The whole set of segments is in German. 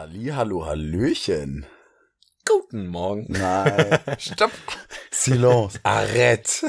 Halli, hallo, hallöchen. Guten Morgen. Nein, stopp. Silence, arrête.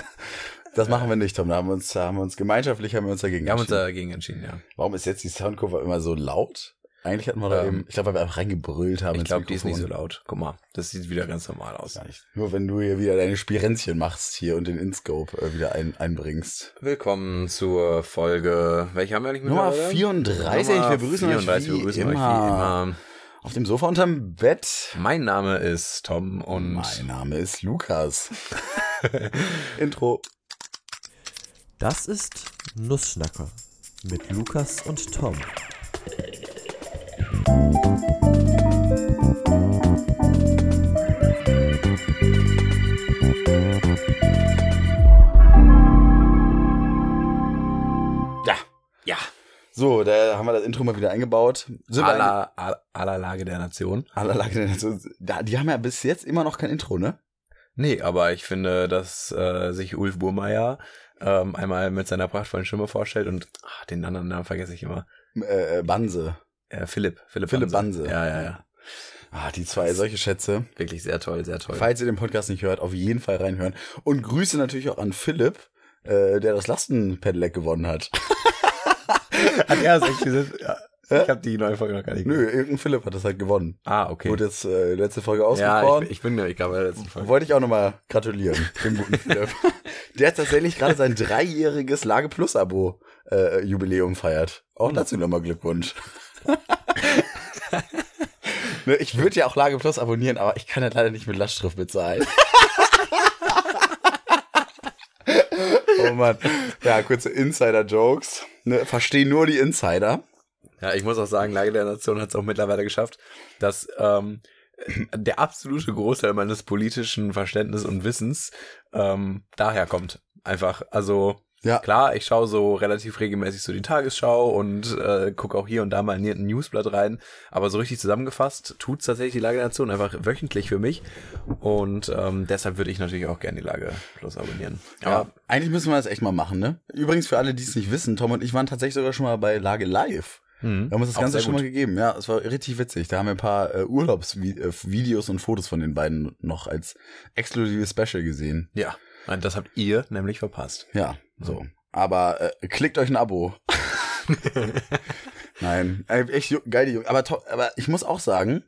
Das machen wir nicht, Tom. Da haben wir uns, da haben wir uns gemeinschaftlich haben wir uns dagegen Wir haben uns entschieden. dagegen entschieden, ja. Warum ist jetzt die Soundkurve immer so laut? Eigentlich hatten wir da Ähm, eben, ich glaube, weil wir einfach reingebrüllt haben. Ich glaube, die ist nicht so laut. Guck mal, das sieht wieder ganz normal aus. Nur wenn du hier wieder deine Spirenzchen machst hier und den InScope äh, wieder ein, einbringst. Willkommen zur Folge. Welche haben wir eigentlich Nummer mittlerweile? 34. Nummer wir begrüßen 34, euch wie wir begrüßen immer, euch wie immer. Auf dem Sofa unterm Bett. Mein Name ist Tom und mein Name ist Lukas. Intro. Das ist Nussschnacker mit Lukas und Tom. Ja. ja, So, da haben wir das Intro mal wieder eingebaut. Sind aller, aller, aller Lage der Nation. Aller Lage der Nation. Da, die haben ja bis jetzt immer noch kein Intro, ne? Nee, aber ich finde, dass äh, sich Ulf Burmeier ähm, einmal mit seiner prachtvollen Stimme vorstellt und ach, den anderen Namen vergesse ich immer. Äh, äh, Banse. Äh, Philipp. Philipp, Philipp Banse. Ja, ja, ja. Ah, die zwei, solche Schätze. Wirklich sehr toll, sehr toll. Falls ihr den Podcast nicht hört, auf jeden Fall reinhören. Und Grüße natürlich auch an Philipp, äh, der das Lastenpedelec gewonnen hat. Hat er es echt gesagt? Ja. Ich habe die neue Folge noch gar nicht Nö, irgendein Philipp hat das halt gewonnen. Ah, okay. Wurde jetzt äh, letzte Folge ja, ausgefahren. ich, ich bin gerade bei der letzten Folge. Wollte ich auch nochmal gratulieren, dem guten Philipp. Der hat tatsächlich gerade sein dreijähriges Lage Plus Abo äh, Jubiläum feiert. Auch dazu nochmal Glückwunsch. ne, ich würde ja auch Lage Plus abonnieren, aber ich kann ja leider nicht mit Lastschrift bezahlen. Oh Mann. Ja, kurze Insider-Jokes. Ne, verstehen nur die Insider. Ja, ich muss auch sagen, Lage der Nation hat es auch mittlerweile geschafft, dass ähm, der absolute Großteil meines politischen Verständnisses und Wissens ähm, daher kommt. Einfach, also Ja. klar, ich schaue so relativ regelmäßig so die Tagesschau und äh, gucke auch hier und da mal in ein Newsblatt rein, aber so richtig zusammengefasst tut's tatsächlich die Lage der Nation einfach wöchentlich für mich und ähm, deshalb würde ich natürlich auch gerne die Lage plus abonnieren. Ja, eigentlich müssen wir das echt mal machen, ne? Übrigens für alle, die es nicht wissen, Tom und ich waren tatsächlich sogar schon mal bei Lage Live. Mhm. Wir haben uns das Auch Ganze schon mal gegeben. Ja, es war richtig witzig. Da haben wir ein paar äh, Urlaubsvideos und Fotos von den beiden noch als exklusives Special gesehen. Ja, und das habt ihr nämlich verpasst. Ja, so. Aber äh, klickt euch ein Abo. Nein, echt geile Jungs. Aber, aber ich muss auch sagen,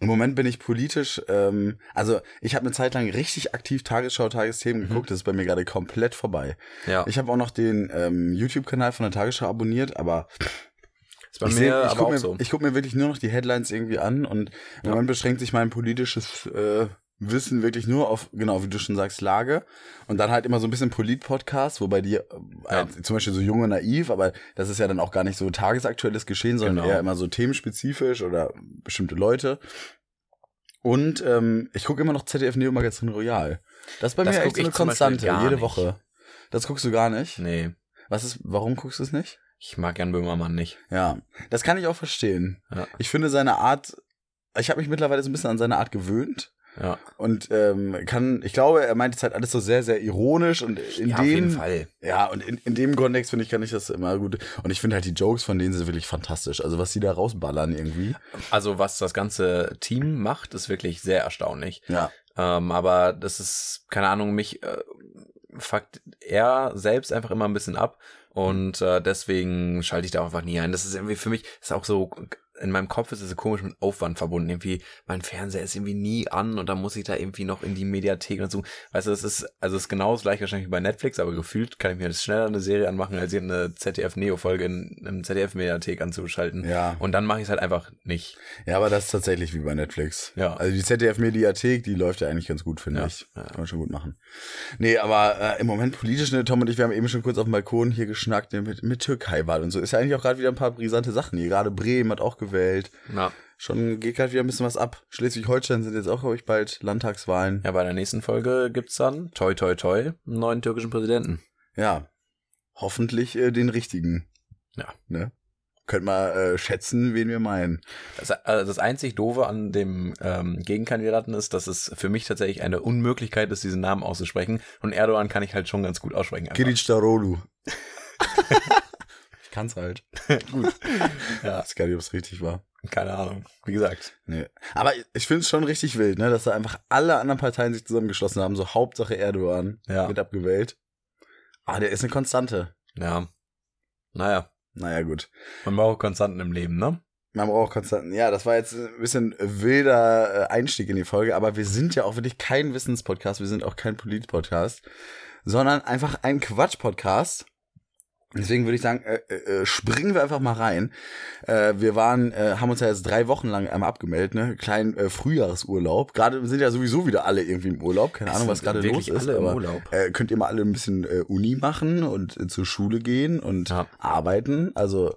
im Moment bin ich politisch, ähm, also ich habe eine Zeit lang richtig aktiv Tagesschau, Tagesthemen geguckt, das ist bei mir gerade komplett vorbei. Ja, Ich habe auch noch den ähm, YouTube-Kanal von der Tagesschau abonniert, aber ist bei ich, mir seh, ich gucke mir, so. guck mir wirklich nur noch die Headlines irgendwie an und im Ja. Moment beschränkt sich mein politisches äh, Wissen wirklich nur auf, genau, wie du schon sagst, Lage. Und dann halt immer so ein bisschen Polit-Podcast, wobei die äh, Ja. zum Beispiel so jung und naiv, aber das ist ja dann auch gar nicht so tagesaktuelles Geschehen, sondern Genau. eher immer so themenspezifisch oder bestimmte Leute. Und ähm, ich gucke immer noch ZDF Neo Magazin Royal. Das ist bei Das mir echt so eine Konstante, jede nicht. Woche. Das guckst du gar nicht? Nee, Was ist, warum guckst du es nicht? ich mag Jan Böhmermann nicht. Ja, das kann ich auch verstehen. Ja. Ich finde seine Art, ich habe mich mittlerweile so ein bisschen an seine Art gewöhnt Ja, und ähm, kann, ich glaube, er meint es halt alles so sehr, sehr ironisch und in ja dem, auf jeden Fall. ja, und in, in dem Kontext finde ich, kann ich das immer gut. Und ich finde halt die Jokes von denen sind wirklich fantastisch. Also was sie da rausballern irgendwie. Also was das ganze Team macht, ist wirklich sehr erstaunlich. Ja, Ähm, aber das ist, keine Ahnung, mich äh, fuckt er selbst einfach immer ein bisschen ab. Und äh, deswegen schalte ich da einfach nie ein. Das ist irgendwie für mich, ist auch so, in meinem Kopf ist es so komisch mit Aufwand verbunden. Irgendwie, mein Fernseher ist irgendwie nie an und dann muss ich da irgendwie noch in die Mediathek und so. Weißt du, es ist, also es ist genau das gleiche wahrscheinlich wie bei Netflix, aber gefühlt kann ich mir das schneller eine Serie anmachen, als hier eine ZDF-Neo-Folge in einem ZDF-Mediathek anzuschalten. ja. Und dann mache ich es halt einfach nicht. Ja, aber das ist tatsächlich wie bei Netflix. Ja. Also die ZDF-Mediathek, die läuft ja eigentlich ganz gut, finde Ja, ich. ja. Kann man schon gut machen. Nee, aber äh, im Moment politisch, ne, Tom und ich, wir haben eben schon kurz auf dem Balkon hier geschnackt ne, mit, mit Türkei-Wahl und so. Ist ja eigentlich auch gerade wieder ein paar brisante Sachen hier. Gerade Bremen hat auch gewählt. Ja. Schon geht gerade wieder ein bisschen was ab. Schleswig-Holstein sind jetzt auch, glaube ich, bald Landtagswahlen. Ja, bei der nächsten Folge gibt's dann, toi toi toi, einen neuen türkischen Präsidenten. Ja. Hoffentlich äh, den richtigen. Ja. Ne? Könnt mal äh, schätzen, wen wir meinen. Das, also das einzig Doofe an dem ähm, Gegenkandidaten ist, dass es für mich tatsächlich eine Unmöglichkeit ist, diesen Namen auszusprechen. Und Erdogan kann ich halt schon ganz gut aussprechen. Kilic Darolu. kann's halt. Gut. Ja. Ja, weiß gar nicht, ob es richtig war. keine Ahnung. Wie gesagt. Nee. Aber ich finde es schon richtig wild, ne, dass da einfach alle anderen Parteien sich zusammengeschlossen haben. So Hauptsache Erdogan Ja. wird abgewählt. Ah, der ist eine Konstante. Ja. Naja, Naja, gut. man braucht Konstanten im Leben, ne? Man braucht Konstanten. Ja, das war jetzt ein bisschen wilder äh, Einstieg in die Folge, aber wir sind ja auch wirklich kein Wissenspodcast, wir sind auch kein Polit-Podcast, sondern einfach ein Quatsch-Podcast. Deswegen würde ich sagen, äh, äh, springen wir einfach mal rein. Äh, wir waren, äh, haben uns ja jetzt drei Wochen lang einmal abgemeldet, ne? Kleinen äh, Frühjahrsurlaub. Gerade sind ja sowieso wieder alle irgendwie im Urlaub. Keine Es Ahnung, was gerade los ist. alle im aber, Urlaub. Äh, könnt ihr mal alle ein bisschen äh, Uni machen und äh, zur Schule gehen und Ja. arbeiten. Also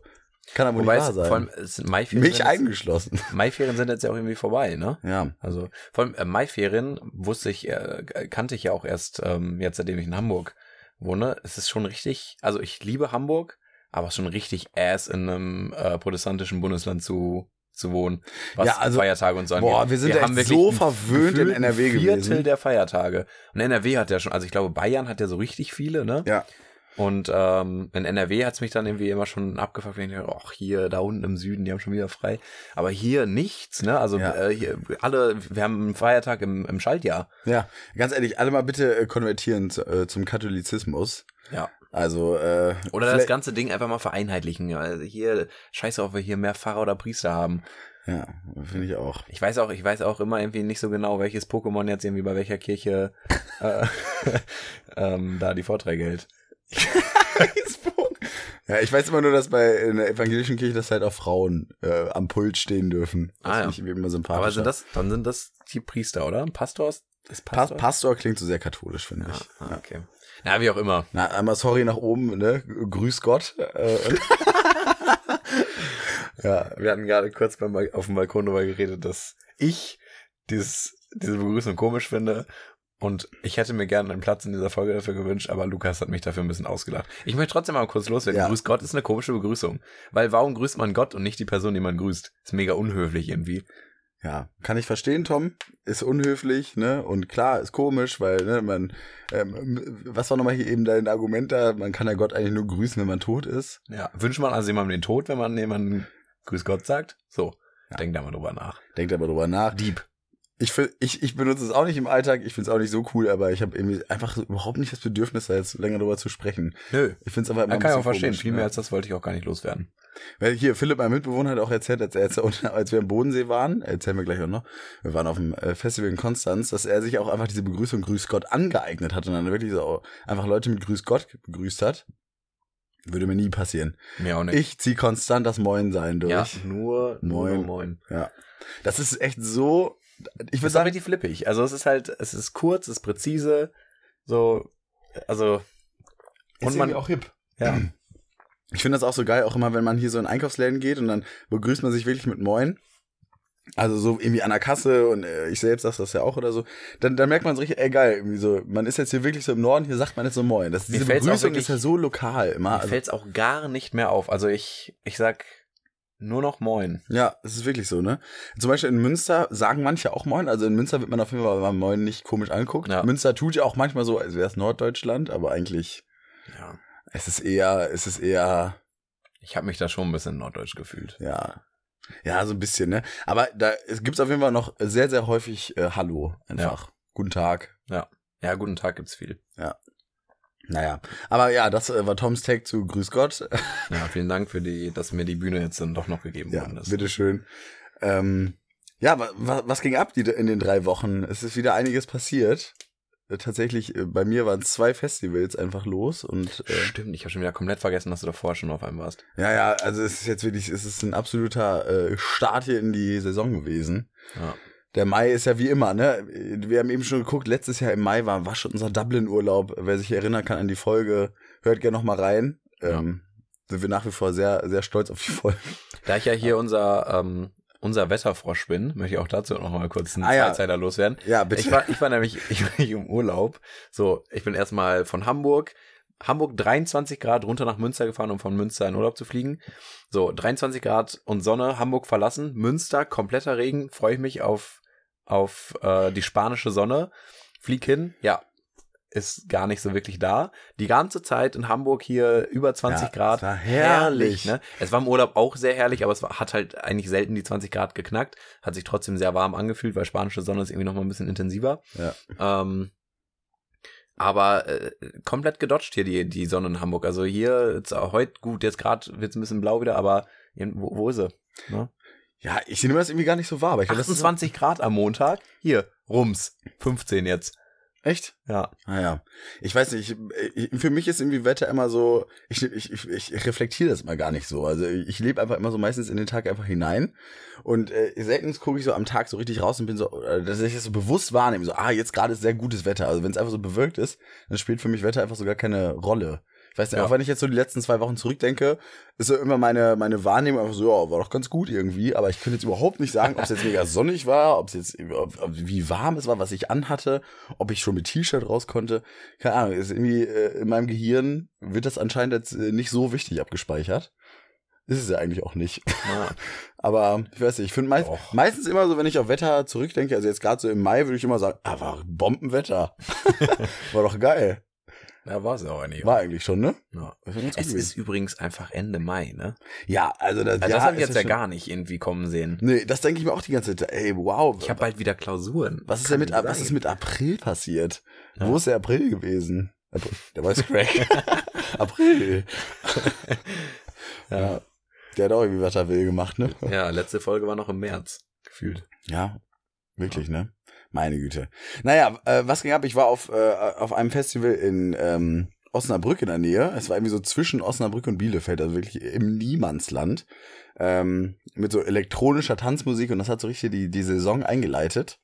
kann aber Wobei nicht wahr sein. vor allem, sind Maiferien. Mich sind jetzt- eingeschlossen. Maiferien sind jetzt ja auch irgendwie vorbei, ne? Ja. Also vor allem äh, Maiferien wusste ich, äh, kannte ich ja auch erst ähm, jetzt, seitdem ich in Hamburg wohne. Es ist schon richtig, also ich liebe Hamburg, aber schon richtig ass in einem äh, protestantischen Bundesland zu zu wohnen, was Ja, also- Feiertage und so Boah, angeht. wir sind echt wirklich so verwöhnt in NRW Viertel gewesen. der Feiertage. Und NRW hat ja schon, also ich glaube Bayern hat ja so richtig viele, ne? Ja. Und ähm, in NRW hat's mich dann irgendwie immer schon abgefuckt, wenn ich dachte, ach, hier, da unten im Süden, die haben schon wieder frei. Aber hier nichts, ne? Also Ja. äh, hier, alle, wir haben einen Feiertag im, im Schaltjahr. Ja, ganz ehrlich, alle mal bitte äh, konvertieren äh, zum Katholizismus. Ja. Also, äh, Oder das ganze Ding einfach mal vereinheitlichen. Also hier, scheiße, ob wir hier mehr Pfarrer oder Priester haben. Ja, finde ich auch. Ich weiß auch, ich weiß auch immer irgendwie nicht so genau, welches Pokémon jetzt irgendwie bei welcher Kirche äh, ähm, da die Vorträge hält. Ja, ich weiß immer nur, dass bei in der evangelischen Kirche, dass halt auch Frauen äh, am Pult stehen dürfen. Das Ah, ja. ich immer sympathisch. Aber sind das, dann sind das die Priester, oder? Pastor ist, ist Pas Pastor? Pastor klingt so sehr katholisch, finde ich. ah, okay. Na, wie auch immer. Na, einmal sorry nach oben, ne? Grüß Gott. Äh, ja, Wir hatten gerade kurz beim, auf dem Balkon darüber geredet, dass ich dieses, diese Begrüßung komisch finde. Und ich hätte mir gerne einen Platz in dieser Folge dafür gewünscht, aber Lukas hat mich dafür ein bisschen ausgelacht. Ich möchte trotzdem mal kurz loswerden. Ja. Grüß Gott ist eine komische Begrüßung. Weil warum grüßt man Gott und nicht die Person, die man grüßt? Ist mega unhöflich irgendwie. Ja, kann ich verstehen, Tom. Ist unhöflich, ne? Und klar, ist komisch, weil, ne, man, ähm, was war nochmal hier eben dein Argument da? Man kann ja Gott eigentlich nur grüßen, wenn man tot ist. Ja. Wünscht man also jemandem den Tod, wenn man jemandem Grüß Gott sagt? So. Ja. Denkt da mal drüber nach. Denkt aber drüber nach. Dieb. Ich, ich, ich benutze es auch nicht im Alltag, ich finde es auch nicht so cool, aber ich habe irgendwie einfach überhaupt nicht das Bedürfnis, da jetzt länger drüber zu sprechen. Nö. Ich finde es aber immer Ja, kann ich auch verstehen. komisch, Viel mehr ja. als das wollte ich auch gar nicht loswerden. Weil hier, Philipp, mein Mitbewohner, hat auch erzählt, als, er jetzt, als wir im Bodensee waren, erzählen wir gleich auch noch, wir waren auf dem äh, Festival in Konstanz, dass er sich auch einfach diese Begrüßung Grüß Gott angeeignet hat und dann wirklich so einfach Leute mit Grüß Gott begrüßt hat. Würde mir nie passieren. Mir auch nicht. Ich zieh konstant das Moin sein durch. ja, nur, nur Moin. moin. Ja. Das ist echt so, ich würde sagen, richtig flippig. Also es ist halt, es ist kurz, es ist präzise, so, also und man auch hip. ja, Ich finde das auch so geil, auch immer, wenn man hier so in Einkaufsläden geht und dann begrüßt man sich wirklich mit Moin. Also so irgendwie an der Kasse und äh, ich selbst sag das ja auch oder so. Dann, dann merkt man so richtig, ey geil, irgendwie so, man ist jetzt hier wirklich so im Norden, hier sagt man jetzt so Moin. Das, diese Begrüßung wirklich- ist ja so lokal immer. mir Also, fällt's auch gar nicht mehr auf. Also ich, ich sag nur noch moin. ja, es ist wirklich so, ne? Zum Beispiel in Münster sagen manche auch Moin. Also in Münster wird man auf jeden Fall beim Moin nicht komisch anguckt. Ja. Münster tut ja auch manchmal so, als wäre es Norddeutschland, aber eigentlich, Ja. es ist eher, es ist eher, Ich habe mich da schon ein bisschen norddeutsch gefühlt. Ja. Ja, so ein bisschen, ne? Aber da es gibt's auf jeden Fall noch sehr, sehr häufig äh, Hallo einfach. Guten Tag. Ja, guten Tag gibt's viel. Naja. Aber ja, das äh, war Toms Tag zu Grüß Gott. Ja, vielen Dank für die, dass mir die Bühne jetzt dann doch noch gegeben ja, worden ist. bitteschön. Ähm, ja, wa, wa, was ging ab die, in den drei Wochen? Es ist wieder einiges passiert. Äh, Tatsächlich, äh, bei mir waren zwei Festivals einfach los und äh, Stimmt, ich habe schon wieder komplett vergessen, dass du davor schon auf einem warst. ja, ja, also es ist jetzt wirklich, es ist ein absoluter äh, Start hier in die Saison gewesen. Ja. Der Mai ist ja wie immer, ne? Wir haben eben schon geguckt, letztes Jahr im Mai war, war schon unser Dublin-Urlaub. Wer sich erinnern kann an die Folge, hört gerne noch mal rein. Ja. Ähm, sind wir nach wie vor sehr, sehr stolz auf die Folge. Da ich ja hier unser, ähm, unser Wetterfrosch bin, möchte ich auch dazu noch mal kurz einen Ah, ja. Zweizeiler loswerden. Ja, bitte. Ich war, ich war nämlich, ich war nicht im Urlaub. So, ich bin erstmal von Hamburg, Hamburg 23 Grad runter nach Münster gefahren, um von Münster in Urlaub zu fliegen. So, 23 Grad und Sonne, Hamburg verlassen, Münster, kompletter Regen, freue ich mich auf, auf äh, die spanische Sonne. Flieg hin, ja. ist gar nicht so wirklich da. Die ganze Zeit in Hamburg hier über 20 Ja, Grad. es war herrlich. ne? Es war im Urlaub auch sehr herrlich, aber es war, hat halt eigentlich selten die 20 Grad geknackt. Hat sich trotzdem sehr warm angefühlt, weil spanische Sonne ist irgendwie noch mal ein bisschen intensiver. Ja. Ähm, aber äh, komplett gedodged hier die, die Sonne in Hamburg. Also hier, jetzt, auch heute, gut, jetzt gerade wird es ein bisschen blau wieder, aber wo, wo ist sie? Ne? Ja, ich nehme das irgendwie gar nicht so wahr, aber ich das ist 28 Grad am Montag. Hier, Rums. 15 jetzt. echt. Ja. Naja, ich weiß nicht, ich, ich, für mich ist irgendwie Wetter immer so, ich, ich, ich, reflektiere das mal gar nicht so. Also ich lebe einfach immer so meistens in den Tag einfach hinein und äh, selten gucke ich so am Tag so richtig raus und bin so, dass ich das so bewusst wahrnehme, so, ah, jetzt gerade ist sehr gutes Wetter. Also wenn es einfach so bewölkt ist, dann spielt für mich Wetter einfach so gar keine Rolle. Ich weiß nicht, Ja. auch wenn ich jetzt so die letzten zwei Wochen zurückdenke, ist so immer meine, meine Wahrnehmung einfach so, ja, war doch ganz gut irgendwie, aber ich könnte jetzt überhaupt nicht sagen, ob es jetzt mega sonnig war, ob es jetzt, ob, ob, wie warm es war, was ich anhatte, ob ich schon mit T-Shirt raus konnte. Keine Ahnung, ist irgendwie äh, in meinem Gehirn wird das anscheinend jetzt äh, nicht so wichtig abgespeichert. Ist es ja eigentlich auch nicht. ja. Aber ich weiß nicht, ich finde meist, meistens immer so, wenn ich auf Wetter zurückdenke, also jetzt gerade so im Mai, würde ich immer sagen, ah, war Bombenwetter. war doch geil. Ja, war es auch eigentlich. War eigentlich schon, ne? Ja. Es gewesen. ist übrigens einfach Ende Mai, ne? ja, also das, Also ja, das habe ich jetzt ja schon- gar nicht irgendwie kommen sehen. Nee, das denke ich mir auch die ganze Zeit. Ey, wow. Ich habe bald wieder Klausuren. was ist denn mit, was ist mit April passiert? Ja. Wo ist der April gewesen? Der Voice Crack. April. ja. Der hat auch irgendwie was er will gemacht, ne? Ja, letzte Folge war noch im März. Gefühlt. Ja, wirklich, ne? Meine Güte. Naja, äh, was ging ab? Ich war auf, äh, auf einem Festival in ähm, Osnabrück in der Nähe. Es war irgendwie so zwischen Osnabrück und Bielefeld, also wirklich im Niemandsland. Ähm, mit so elektronischer Tanzmusik und das hat so richtig die, die Saison eingeleitet.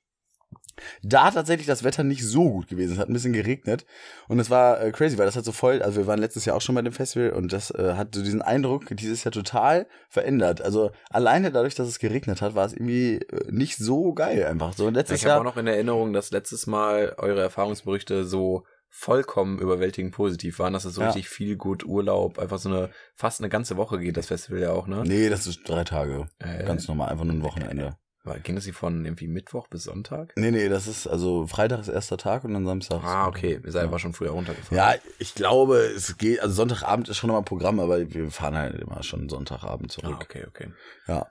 Da tatsächlich das Wetter nicht so gut gewesen. Es hat ein bisschen geregnet und es war äh, crazy, weil das hat so voll, also wir waren letztes Jahr auch schon bei dem Festival und das äh, hat so diesen Eindruck dieses Jahr total verändert. Also alleine dadurch, dass es geregnet hat, war es irgendwie äh, nicht so geil einfach. So letztes Ich habe Jahr auch noch in Erinnerung, dass letztes Mal eure Erfahrungsberichte so vollkommen überwältigend positiv waren, dass es so Ja. richtig viel gut Urlaub, einfach so eine, fast eine ganze Woche geht das Festival ja auch, ne? Nee, das ist drei Tage. Äh, Ganz normal, einfach nur ein Wochenende. Ging das hier von irgendwie Mittwoch bis Sonntag? Nee, nee, das ist, also Freitag ist erster Tag und dann Samstag. Ah, okay. Ihr seid Ja. einfach schon früher runtergefahren. Ja, ich glaube, es geht, also Sonntagabend ist schon nochmal Programm, aber wir fahren halt immer schon Sonntagabend Ah, zurück. okay, okay. Ja.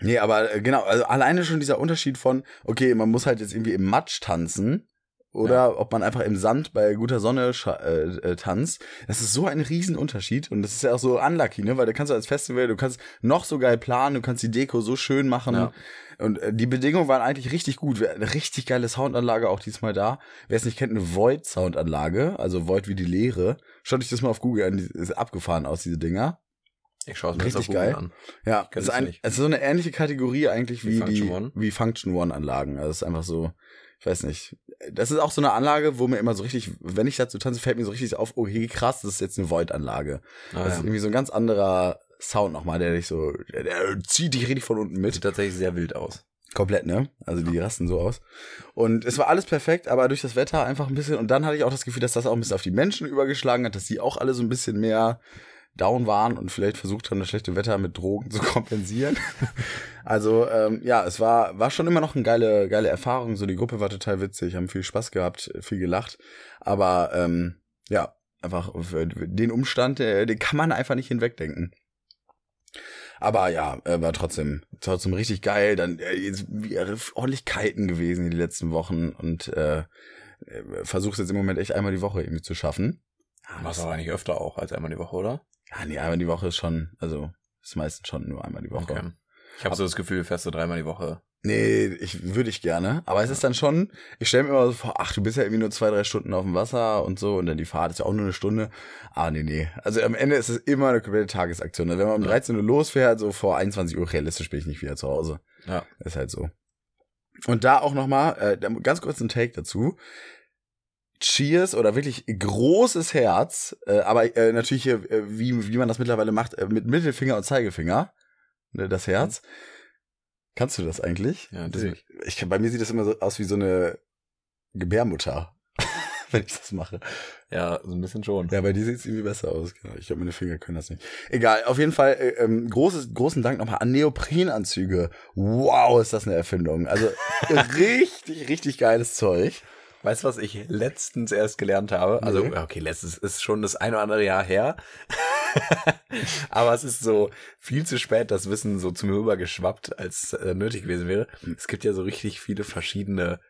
Nee, aber äh, genau, also alleine schon dieser Unterschied von, okay, man muss halt jetzt irgendwie im Matsch tanzen oder ob man einfach im Sand bei guter Sonne äh, äh, tanzt. Das ist so ein Riesenunterschied und das ist ja auch so unlucky, ne? Weil du kannst als Festival, du kannst noch so geil planen, du kannst die Deko so schön machen Ja. und äh, die Bedingungen waren eigentlich richtig gut. Eine richtig geile Soundanlage auch diesmal da. Wer es nicht kennt, eine Void-Soundanlage, also Void wie die Leere. Schaut euch das mal auf Google an, die ist abgefahren aus, diese Dinger. Ich schaue es mir Richtig auf Google geil. an. Ja, es ist, ein, es ist so eine ähnliche Kategorie eigentlich Wie wie, die Function One? wie Function One Anlagen. Also es ist einfach so, ich weiß nicht. Das ist auch so eine Anlage, wo mir immer so richtig, wenn ich dazu tanze, fällt mir so richtig auf, okay, krass, das ist jetzt eine Void Anlage. Ah, das ist ja. irgendwie so ein ganz anderer Sound nochmal, der dich so, der, der zieht dich richtig von unten Sieht mit. tatsächlich sehr wild aus. Komplett, ne? Also die rasten so aus. Und es war alles perfekt, aber durch das Wetter einfach ein bisschen. Und dann hatte ich auch das Gefühl, dass das auch ein bisschen auf die Menschen übergeschlagen hat, dass die auch alle so ein bisschen mehr down waren und vielleicht versucht haben, das schlechte Wetter mit Drogen zu kompensieren. also ähm, ja, es war, war schon immer noch eine geile, geile Erfahrung. So die Gruppe war total witzig, haben viel Spaß gehabt, viel gelacht. Aber ähm, ja, einfach den Umstand, äh, den kann man einfach nicht hinwegdenken. Aber ja, äh, war trotzdem, trotzdem richtig geil. Dann äh, jetzt ordentlich kiten gewesen in den letzten Wochen und äh, versuch's jetzt im Moment echt einmal die Woche irgendwie zu schaffen. Machst du aber nicht öfter auch als einmal die Woche, oder? Ja, nee, einmal die Woche ist schon, also ist meistens schon nur einmal die Woche. Okay. Ich habe so das Gefühl, du fährst so dreimal die Woche. Nee, ich würde ich gerne. Aber es ist dann schon, ich stelle mir immer so vor, ach, du bist ja irgendwie nur zwei, drei Stunden auf dem Wasser und so und dann die Fahrt ist ja auch nur eine Stunde. Ah, nee, nee. Also am Ende ist es immer eine komplette Tagesaktion. Also Wenn man um 13 Uhr losfährt, so vor 21 Uhr realistisch bin ich nicht wieder zu Hause. Ja. Ist halt so. Und da auch nochmal, äh, ganz kurz ein Take dazu. Cheers oder wirklich großes Herz, äh, aber äh, natürlich, äh, wie, wie man das mittlerweile macht, äh, mit Mittelfinger und Zeigefinger, ne, das Herz. Kannst du das eigentlich? Ja, das, natürlich. ich, bei mir sieht das immer so aus wie so eine Gebärmutter, wenn ich das mache. Ja, so ein bisschen schon. Ja, bei dir sieht es irgendwie besser aus. Genau. Ich glaube, meine Finger können das nicht. Egal, auf jeden Fall äh, ähm, großes, großen Dank nochmal an Neoprenanzüge. Wow, ist das eine Erfindung. Also richtig, richtig geiles Zeug. Weißt du, was ich letztens erst gelernt habe? Also, okay, letztens ist schon das ein oder andere Jahr her. Aber es ist so viel zu spät, das Wissen so zu mir rübergeschwappt, als äh, nötig gewesen wäre. Es gibt ja so richtig viele verschiedene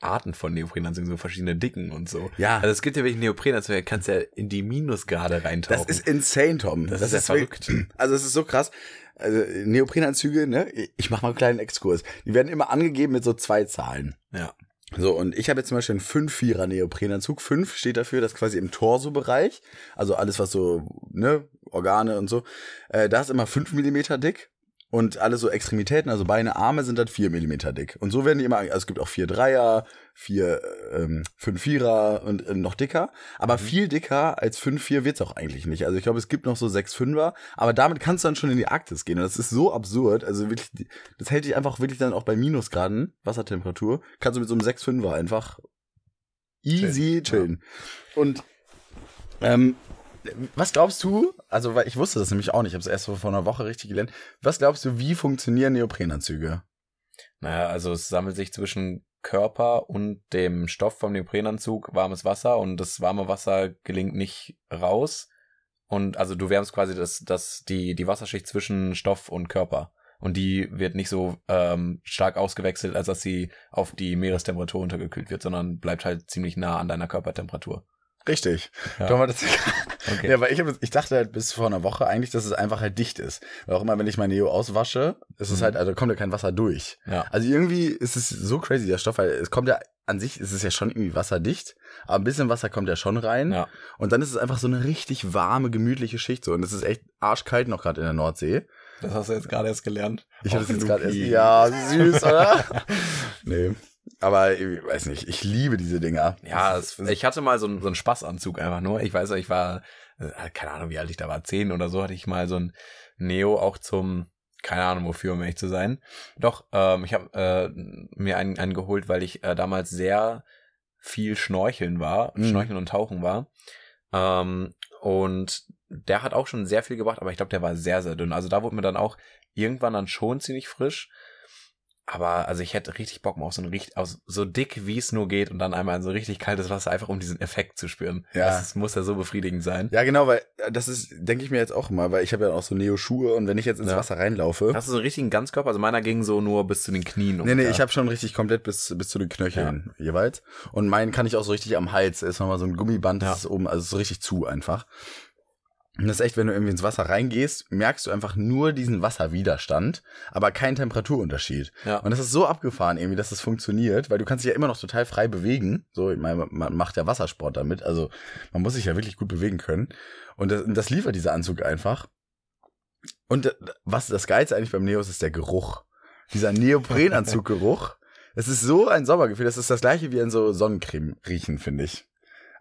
Arten von Neoprenanzügen, so verschiedene Dicken und so. Ja. Also es gibt ja wirklich Neoprenanzüge, da kannst ja in die Minusgrade reintauchen. Das ist insane, Tom. Das ist ja wirklich- Also es ist so krass. Also Neoprenanzüge, ne? Ich mach mal einen kleinen Exkurs. Die werden immer angegeben mit so zwei Zahlen. ja. So, und ich habe jetzt zum Beispiel einen 5-4er Neoprenanzug. 5 steht dafür, dass quasi im Torso-Bereich, also alles, was so, ne, Organe und so, äh, da ist immer 5 Millimeter dick. Und alle so Extremitäten, also Beine, Arme sind dann 4 Millimeter dick. Und so werden die immer, also es gibt auch 4 Dreier, 4, ähm, 5 Vierer und äh, noch dicker. Aber viel dicker als 5 4 wird's auch eigentlich nicht. Also ich glaube, es gibt noch so 6 Fünfer, aber damit kannst du dann schon in die Arktis gehen. Und das ist so absurd. Also wirklich, das hält dich einfach wirklich dann auch bei Minusgraden, Wassertemperatur, kannst du mit so einem 6 Fünfer einfach easy chillen. Und ähm, was glaubst du, also weil ich wusste das nämlich auch nicht, ich habe es erst vor einer Woche richtig gelernt. Was glaubst du, wie funktionieren Neoprenanzüge? Naja, also es sammelt sich zwischen Körper und dem Stoff vom Neoprenanzug warmes Wasser und das warme Wasser gelingt nicht raus. Und also du wärmst quasi das, das, die, die Wasserschicht zwischen Stoff und Körper. Und die wird nicht so ähm, stark ausgewechselt, als dass sie auf die Meerestemperatur untergekühlt wird, sondern bleibt halt ziemlich nah an deiner Körpertemperatur. Richtig. Ja. Doch mal das, Okay. Ja, weil ich, hab, ich dachte halt bis vor einer Woche eigentlich, dass es einfach halt dicht ist. Weil auch immer, wenn ich mein Neo auswasche, ist es Mhm. halt, also kommt ja kein Wasser durch. Ja. Also irgendwie ist es so crazy, der Stoff, weil es kommt ja, an sich ist es ja schon irgendwie wasserdicht, aber ein bisschen Wasser kommt ja schon rein. Ja. Und dann ist es einfach so eine richtig warme, gemütliche Schicht so. Und es ist echt arschkalt noch gerade in der Nordsee. Das hast du jetzt gerade erst gelernt. Ich hatte Auf das jetzt gerade erst. Ja, süß, oder? nee. Aber ich weiß nicht, ich liebe diese Dinger. Ja, es, ich hatte mal so einen, so einen Spaßanzug einfach nur. Ich weiß, ich war, äh, keine Ahnung, wie alt ich da war, zehn oder so, hatte ich mal so ein Neo auch zum, keine Ahnung wofür, um ehrlich zu sein. Doch, ähm, ich habe äh, mir einen, einen geholt, weil ich äh, damals sehr viel Schnorcheln war, Mhm. Schnorcheln und Tauchen war. Ähm, und der hat auch schon sehr viel gebracht, aber ich glaube, der war sehr, sehr dünn. Also da wurde mir dann auch irgendwann dann schon ziemlich frisch. Aber also ich hätte richtig Bock mal auf so ein richtig, aus so dick wie es nur geht und dann einmal in so richtig kaltes Wasser, einfach um diesen Effekt zu spüren. Ja. Das muss ja so befriedigend sein. Ja, genau, weil äh, das ist, denke ich mir jetzt auch immer, weil ich habe ja auch so Neo-Schuhe und wenn ich jetzt ins Ja. Wasser reinlaufe. Hast du so einen richtigen Ganzkörper? Also meiner ging so nur bis zu den Knien. Nee, nee, ich habe schon richtig komplett bis, bis zu den Knöcheln jeweils. Und meinen kann ich auch so richtig am Hals. Da ist nochmal so ein Gummiband, das Ja. ist oben, also so richtig zu einfach. Und das ist echt, wenn du irgendwie ins Wasser reingehst, merkst du einfach nur diesen Wasserwiderstand, aber keinen Temperaturunterschied. Ja. Und das ist so abgefahren irgendwie, dass das funktioniert, weil du kannst dich ja immer noch total frei bewegen. So, ich meine, man macht ja Wassersport damit, also man muss sich ja wirklich gut bewegen können. Und das, das liefert dieser Anzug einfach. Und was das Geilste eigentlich beim Neo ist, ist der Geruch. Dieser Neoprenanzuggeruch. Es ist so ein Sommergefühl. Das ist das gleiche wie in so Sonnencreme riechen, finde ich.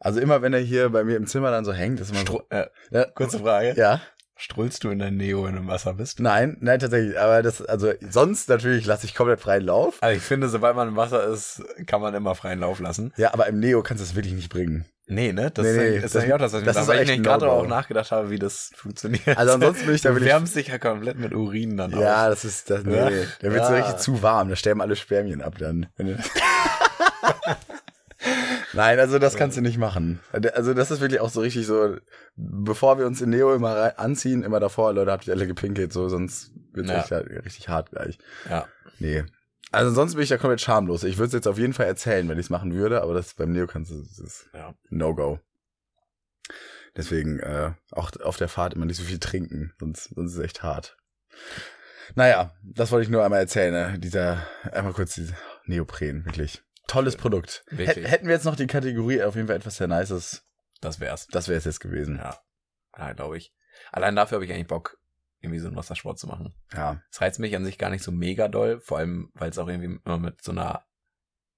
Also immer, wenn er hier bei mir im Zimmer dann so hängt, ist immer so. Stru äh, Ja, kurze Frage. ja. Strullst du in dein Neo, wenn du im Wasser bist? Nein, nein, tatsächlich. Aber das, also sonst natürlich lasse ich komplett freien Lauf. Also ich finde, sobald man im Wasser ist, kann man immer freien Lauf lassen. Ja, aber im Neo kannst du es wirklich nicht bringen. Nee, ne? Das Nee, ist, nee, das- ist eigentlich auch das, was ich das ist da, weil ich gerade auch nachgedacht habe, wie das funktioniert. Also ansonsten würde ich da du wirklich. wärmst dich ja komplett mit Urin dann Ja, auf. das ist das. Nee, Ja. der wird so Ja. richtig zu warm. Da sterben alle Spermien ab dann. Nein, also das kannst du nicht machen. Also das ist wirklich auch so richtig so, bevor wir uns in Neo immer anziehen, immer davor, Leute, habt ihr alle gepinkelt, so, sonst wird's Ja. richtig, richtig hart gleich. Ja. Nee. Also sonst bin ich ja komplett schamlos. Ich würde es jetzt auf jeden Fall erzählen, wenn ich es machen würde, aber das beim Neo kannst du, das ist Ja. No-Go. Deswegen äh, auch auf der Fahrt immer nicht so viel trinken, sonst, sonst ist es echt hart. Naja, das wollte ich nur einmal erzählen. Ne? Dieser, einmal kurz diese Neopren, wirklich. Tolles Produkt. Wirklich. Hät- Hätten wir jetzt noch die Kategorie auf jeden Fall etwas sehr Nices, Das wär's. das wäre es jetzt gewesen. Ja. Ja, glaube ich. Allein dafür habe ich eigentlich Bock, irgendwie so einen Wassersport zu machen. Ja. Es reizt mich an sich gar nicht so mega doll, vor allem, weil es auch irgendwie immer mit so einer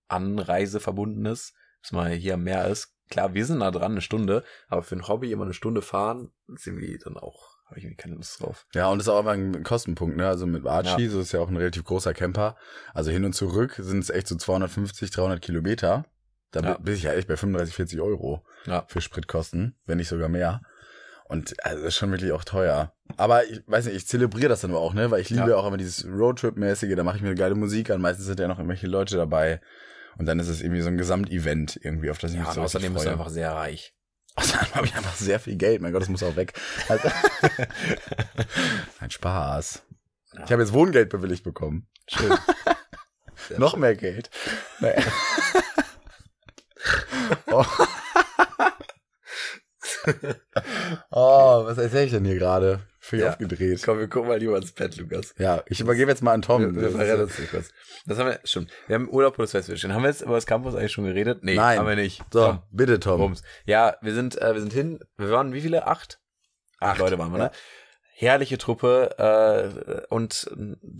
Anreise verbunden ist, dass man hier am Meer ist. Klar, wir sind da dran, eine Stunde, aber für ein Hobby immer eine Stunde fahren, ist irgendwie dann auch, habe ich irgendwie keine Lust drauf. Ja, und das ist auch immer ein Kostenpunkt, ne? Also mit Archie, so ist ja auch ein relativ großer Camper. Also hin und zurück sind es echt so 250, 300 Kilometer. Da Ja. bin ich ja echt bei 35, 40 Euro Ja. für Spritkosten, wenn nicht sogar mehr. Und also das ist schon wirklich auch teuer. Aber ich weiß nicht, ich zelebriere das dann aber auch, ne? Weil ich liebe Ja. auch immer dieses Roadtrip-mäßige, da mache ich mir geile Musik an, meistens sind ja noch irgendwelche Leute dabei. Und dann ist es irgendwie so ein Gesamtevent irgendwie, auf das ich Ja, mich so außerdem bist du einfach sehr reich. Außerdem habe ich einfach sehr viel Geld. Mein Gott, das muss auch weg. Also, ein Spaß. Ich habe jetzt Wohngeld bewilligt bekommen. Schön. Noch mehr Geld. Naja. oh. oh, was erzähle ich denn hier gerade? Völlig Ja. aufgedreht. Komm, wir gucken mal lieber ins Bett, Lukas. Ja, ich übergebe jetzt mal an Tom. Wir, wir verrennen uns nicht kurz. Das haben wir, stimmt. Wir haben Urlaub pro das Festival stehen. Haben wir jetzt über das Campus eigentlich schon geredet? Nee, Nein. haben wir nicht. So, Komm, bitte Tom. Bums. Ja, wir sind, äh, wir sind hin. Wir waren wie viele? Acht? Acht, Acht, Leute waren wir, ja. ne? Herrliche Truppe. Äh, und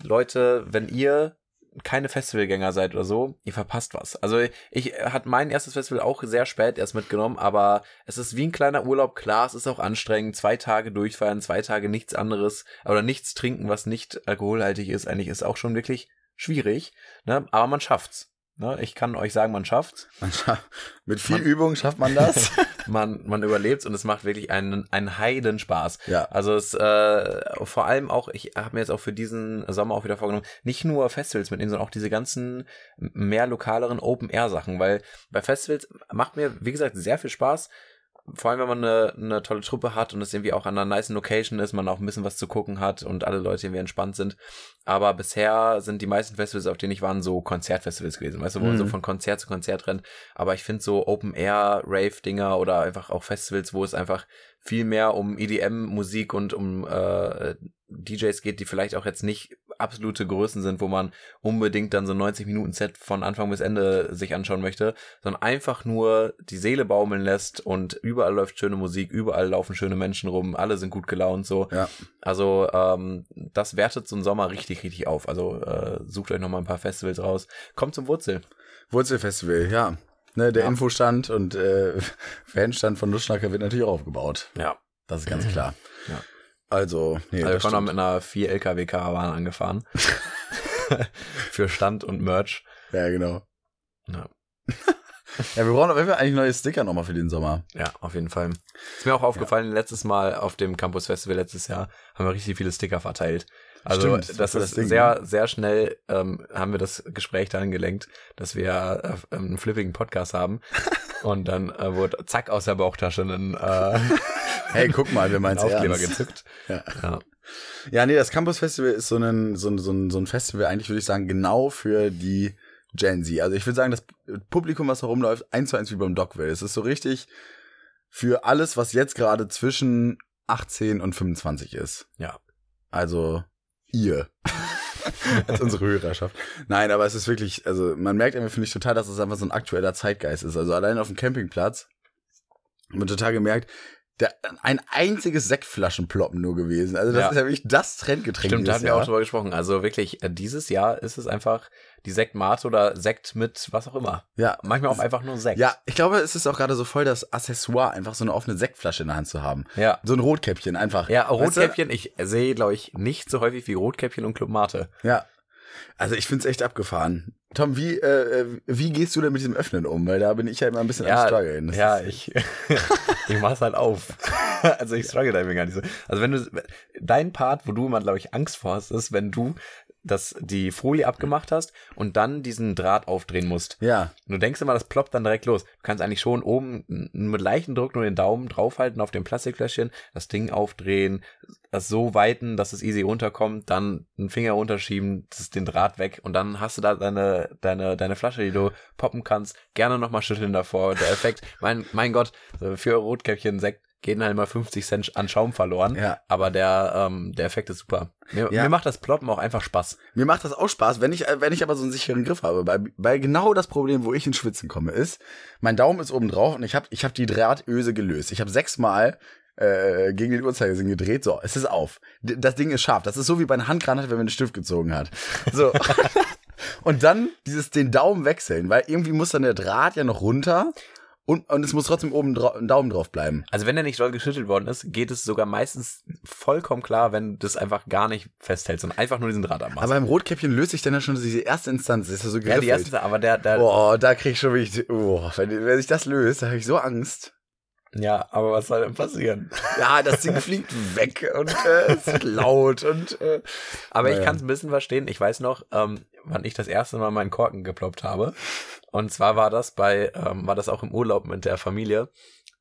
Leute, wenn ihr keine Festivalgänger seid oder so, ihr verpasst was. Also ich hat mein erstes Festival auch sehr spät erst mitgenommen, aber es ist wie ein kleiner Urlaub. Klar, es ist auch anstrengend. Zwei Tage durchfeiern, zwei Tage nichts anderes oder nichts trinken, was nicht alkoholhaltig ist. Eigentlich ist auch schon wirklich schwierig. Ne? Aber man schafft's. Ne? Ich kann euch sagen, man schafft's. Man scha- Mit viel Man- Übung schafft man das. Man, man überlebt und es macht wirklich einen, einen Heidenspaß. ja. Also es äh, vor allem auch, ich habe mir jetzt auch für diesen Sommer auch wieder vorgenommen, nicht nur Festivals mitnehmen, sondern auch diese ganzen mehr lokaleren Open-Air-Sachen, weil bei Festivals macht mir, wie gesagt, sehr viel Spaß. Vor allem, wenn man eine, eine tolle Truppe hat und es irgendwie auch an einer nice Location ist, man auch ein bisschen was zu gucken hat und alle Leute irgendwie entspannt sind. Aber bisher sind die meisten Festivals, auf denen ich war, so Konzertfestivals gewesen, weißt du, wo man Mhm. so von Konzert zu Konzert rennt. Aber ich finde so Open-Air-Rave-Dinger oder einfach auch Festivals, wo es einfach viel mehr um EDM-Musik und um äh, DJs geht, die vielleicht auch jetzt nicht absolute Größen sind, wo man unbedingt dann so 90-Minuten-Set von Anfang bis Ende sich anschauen möchte, sondern einfach nur die Seele baumeln lässt und überall läuft schöne Musik, überall laufen schöne Menschen rum, alle sind gut gelaunt so. Ja. Also ähm, das wertet so einen Sommer richtig, richtig auf. Also äh, sucht euch noch mal ein paar Festivals raus. Kommt zum Wurzel. Wurzelfestival, ja. Ne, der Ja. Infostand und äh, Fanstand von Nussschnacker wird natürlich auch aufgebaut. Ja. Das ist ganz klar. Ja. Also, nee, Also wir kommen mit einer 4 LKW-Karawane angefahren. Für Stand und Merch. Ja, genau. Ja. Ja, wir brauchen auf jeden Fall eigentlich neue Sticker nochmal für den Sommer. Ja, auf jeden Fall. Ist mir auch aufgefallen, letztes Mal auf dem Campus Festival letztes Jahr haben wir richtig viele Sticker verteilt. Also Stimmt, das, ist Ding, sehr, sehr schnell ähm, haben wir das Gespräch dahin gelenkt, dass wir äh, einen flippigen Podcast haben. Und dann äh, wurde zack aus der Bauchtasche ein, äh, Hey, guck mal, wir ein meinen Aufkleber ernst. gezückt. Ja. Ja. ja, nee, das Campus Festival ist so ein, so ein, so ein, so ein Festival eigentlich, würde ich sagen, genau für die Gen Z. Also ich würde sagen, das Publikum, was da rumläuft, eins zu eins wie beim Dogville. Es ist so richtig für alles, was jetzt gerade zwischen 18 und 25 ist. Ja. Also ihr. Als unsere Hörerschaft. Nein, aber es ist wirklich, also man merkt immer, finde ich total, dass es einfach so ein aktueller Zeitgeist ist. Also allein auf dem Campingplatz wir total gemerkt, der, ein einziges Sektflaschenploppen nur gewesen. Also das Ja. ist ja wirklich das Trendgetränk Stimmt, da hatten wir auch drüber gesprochen. Also wirklich, äh, dieses Jahr ist es einfach die Sektmate oder Sekt mit was auch immer. Ja. Manchmal auch einfach nur Sekt. Ja, ich glaube, es ist auch gerade so voll das Accessoire, einfach so eine offene Sektflasche in der Hand zu haben. Ja. So ein Rotkäppchen einfach. Ja, Weißt du? Rotkäppchen, ich sehe, glaube ich, nicht so häufig wie Rotkäppchen und Club Mate. Ja. Also ich find's echt abgefahren. Tom, wie, äh, äh, wie gehst du denn mit diesem Öffnen um? Weil da bin ich ja immer ein bisschen am Ja, struggeln. Das ja, ich, ich mach's halt auf. Also ich struggle da irgendwie gar nicht so. Also wenn du, dein Part, wo du immer, glaube ich, Angst vor hast, ist, wenn du das, die Folie abgemacht hast und dann diesen Draht aufdrehen musst. Ja, Und du denkst immer, das ploppt dann direkt los. Du kannst eigentlich schon oben mit leichten Druck nur den Daumen draufhalten auf dem Plastikfläschchen, das Ding aufdrehen, das so weiten, dass es easy runterkommt, dann einen Finger runterschieben, das ist den Draht weg und dann hast du da deine, deine, deine Flasche, die du poppen kannst. Gerne nochmal schütteln davor. Der Effekt, mein, mein Gott, für Rotkäppchen Sekt gehen halt mal 50 Cent an Schaum verloren. Ja. Aber der, ähm, der Effekt ist super. Mir, Ja. mir macht das Ploppen auch einfach Spaß. mir macht das auch Spaß, wenn ich, äh, wenn ich aber so einen sicheren Griff habe. Weil, weil genau das Problem, wo ich ins Schwitzen komme, ist, mein Daumen ist oben drauf und ich habe ich hab die Drahtöse gelöst. Ich habe sechsmal äh, gegen den Uhrzeigersinn gedreht. So, es ist auf. D das Ding ist scharf. Das ist so wie bei einer Handgranate, wenn man den Stift gezogen hat. So. und dann dieses den Daumen wechseln, weil irgendwie muss dann der Draht ja noch runter und, und es muss trotzdem oben ein Daumen drauf bleiben. Also wenn der nicht doll geschüttelt worden ist, geht es sogar meistens vollkommen klar, wenn du das einfach gar nicht festhältst und einfach nur diesen Draht abmachst. Aber beim Rotkäppchen löst sich dann ja schon diese erste Instanz. Ist ja so ja, griffig. die erste, aber der, der Boah, da krieg ich schon wirklich, oh, wenn, wenn sich das löst, da habe ich so Angst. ja, aber was soll denn passieren? Ja, das Ding fliegt weg und äh, es ist laut und äh, Aber ich Naja. kann es ein bisschen verstehen. Ich weiß noch, ähm, wann ich das erste Mal meinen Korken geploppt habe. Und zwar war das bei, ähm, war das auch im Urlaub mit der Familie.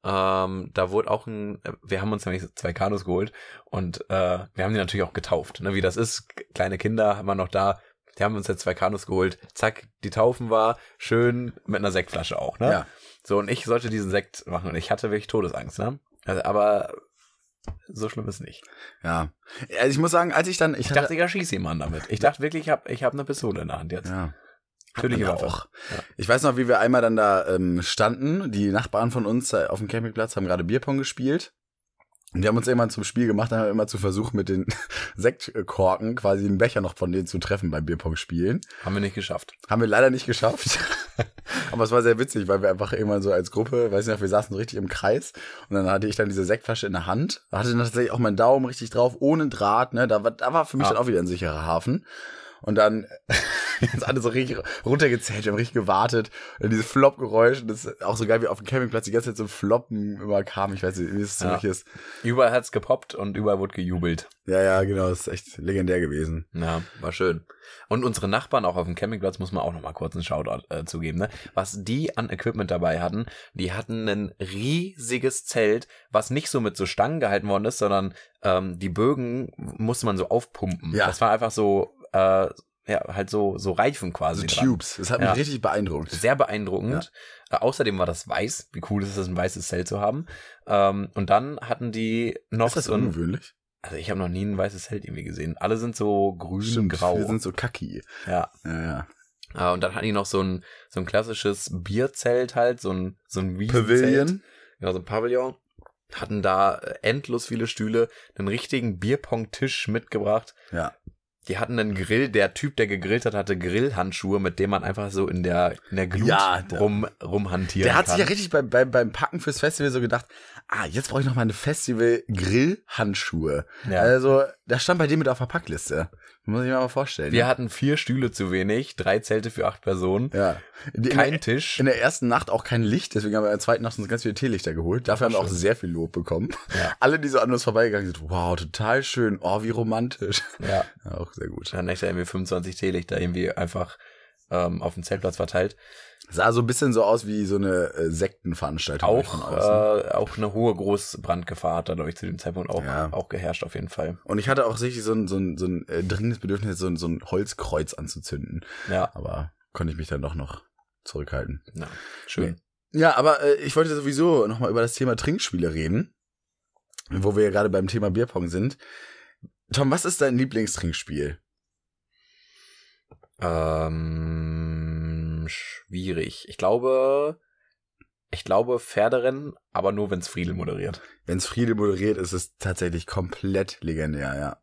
Ähm, da wurde auch ein, wir haben uns nämlich zwei Kanus geholt und äh, wir haben die natürlich auch getauft. Ne? Wie das ist, kleine Kinder haben wir noch da. Die haben uns jetzt zwei Kanus geholt. Zack, die Taufen war schön mit einer Sektflasche auch. Ne? Ja. So und ich sollte diesen Sekt machen und ich hatte wirklich Todesangst. Ne? Also, aber so schlimm ist nicht. Ja. Also ich muss sagen, als ich dann. Ich, Ich dachte, ich erschieße jemanden damit. Ich dachte wirklich, ich habe ich hab eine Pistole in der Hand jetzt. Ja. Natürlich Ja, Waffe. auch. Ich weiß noch, wie wir einmal dann da ähm, standen. Die Nachbarn von uns äh, auf dem Campingplatz haben gerade Bierpong gespielt. Und die haben uns irgendwann zum Spiel gemacht, dann haben wir immer zu versuchen, mit den Sektkorken quasi den Becher noch von denen zu treffen beim Bierpong spielen. Haben wir nicht geschafft. Haben wir leider nicht geschafft. Aber es war sehr witzig, weil wir einfach irgendwann so als Gruppe, weiß nicht, wir saßen so richtig im Kreis und dann hatte ich dann diese Sektflasche in der Hand, hatte dann tatsächlich auch meinen Daumen richtig drauf, ohne Draht, ne, da war, da war für mich Ah. dann auch wieder ein sicherer Hafen. Und dann jetzt alle so richtig runtergezählt, wir haben richtig gewartet. Und dieses Flop-Geräusch, und das ist auch so geil, wie auf dem Campingplatz die ganze Zeit so Floppen immer kam. Ich weiß nicht, wie es Ja. richtig ist. Überall hat's gepoppt und überall wurde gejubelt. Ja, ja, genau, das ist echt legendär gewesen. Ja, war schön. Und unsere Nachbarn auch auf dem Campingplatz muss man auch noch mal kurz einen Shoutout äh, zugeben, ne? Was die an Equipment dabei hatten, die hatten ein riesiges Zelt, was nicht so mit so Stangen gehalten worden ist, sondern ähm, die Bögen musste man so aufpumpen. Ja. Das war einfach so, äh, ja, halt so, so Reifen quasi. Also dran. Tubes. Das hat mich Ja. richtig beeindruckt. Sehr beeindruckend. Äh, außerdem war das weiß. Wie cool ist es, ein weißes Zelt zu haben. Ähm, und dann hatten die noch ist das so ein, ungewöhnlich? also ich habe noch nie ein weißes Zelt irgendwie gesehen. Alle sind so grün, grau. Wir sind so kacki. ja. Ja, ja. Äh, und dann hatten die noch so ein, so ein klassisches Bierzelt halt, so ein, so ein Wiesenzelt. Pavilion. Ja, so ein Pavillon. Hatten da äh, endlos viele Stühle, einen richtigen Bierpong-Tisch mitgebracht. Ja. Die hatten einen Grill, der Typ, der gegrillt hat, hatte Grillhandschuhe, mit dem man einfach so in der, in der Glut Ja, der- rum, rumhantieren Der hat kann. sich ja richtig beim, beim, beim Packen fürs Festival so gedacht, ah, jetzt brauche ich noch mal eine Festival-Grill-Handschuhe. Ja. Also, das stand bei dem mit auf der Packliste. Muss ich mir mal vorstellen. Wir hatten vier Stühle zu wenig, drei Zelte für acht Personen, ja. In, in, kein der, Tisch. in der ersten Nacht auch kein Licht, deswegen haben wir in der zweiten Nacht uns ganz viele Teelichter geholt. Dafür haben wir auch sehr viel Lob bekommen. Ja. Alle, die so an uns vorbeigegangen sind, wow, total schön, oh, wie romantisch. Ja, Ja, auch sehr gut. dann echt irgendwie 25 Teelichter irgendwie einfach ähm, auf dem Zeltplatz verteilt. Sah so ein bisschen so aus wie so eine äh, Sektenveranstaltung Auch, äh, auch eine hohe Großbrandgefahr hat da, glaube ich, zu dem Zeitpunkt auch, Ja. auch geherrscht auf jeden Fall. Und ich hatte auch richtig so ein, so ein, so ein äh, dringendes Bedürfnis, so ein, so ein Holzkreuz anzuzünden. Ja, Aber konnte ich mich dann doch noch zurückhalten. na, schön. Ja, aber äh, ich wollte sowieso nochmal über das Thema Trinkspiele reden, wo wir ja gerade beim Thema Bierpong sind. Tom, was ist dein Lieblingstrinkspiel? Ähm, schwierig. Ich glaube, ich glaube Pferderennen, aber nur, wenn es Friedel moderiert. Wenn es Friede moderiert, ist es tatsächlich komplett legendär, ja.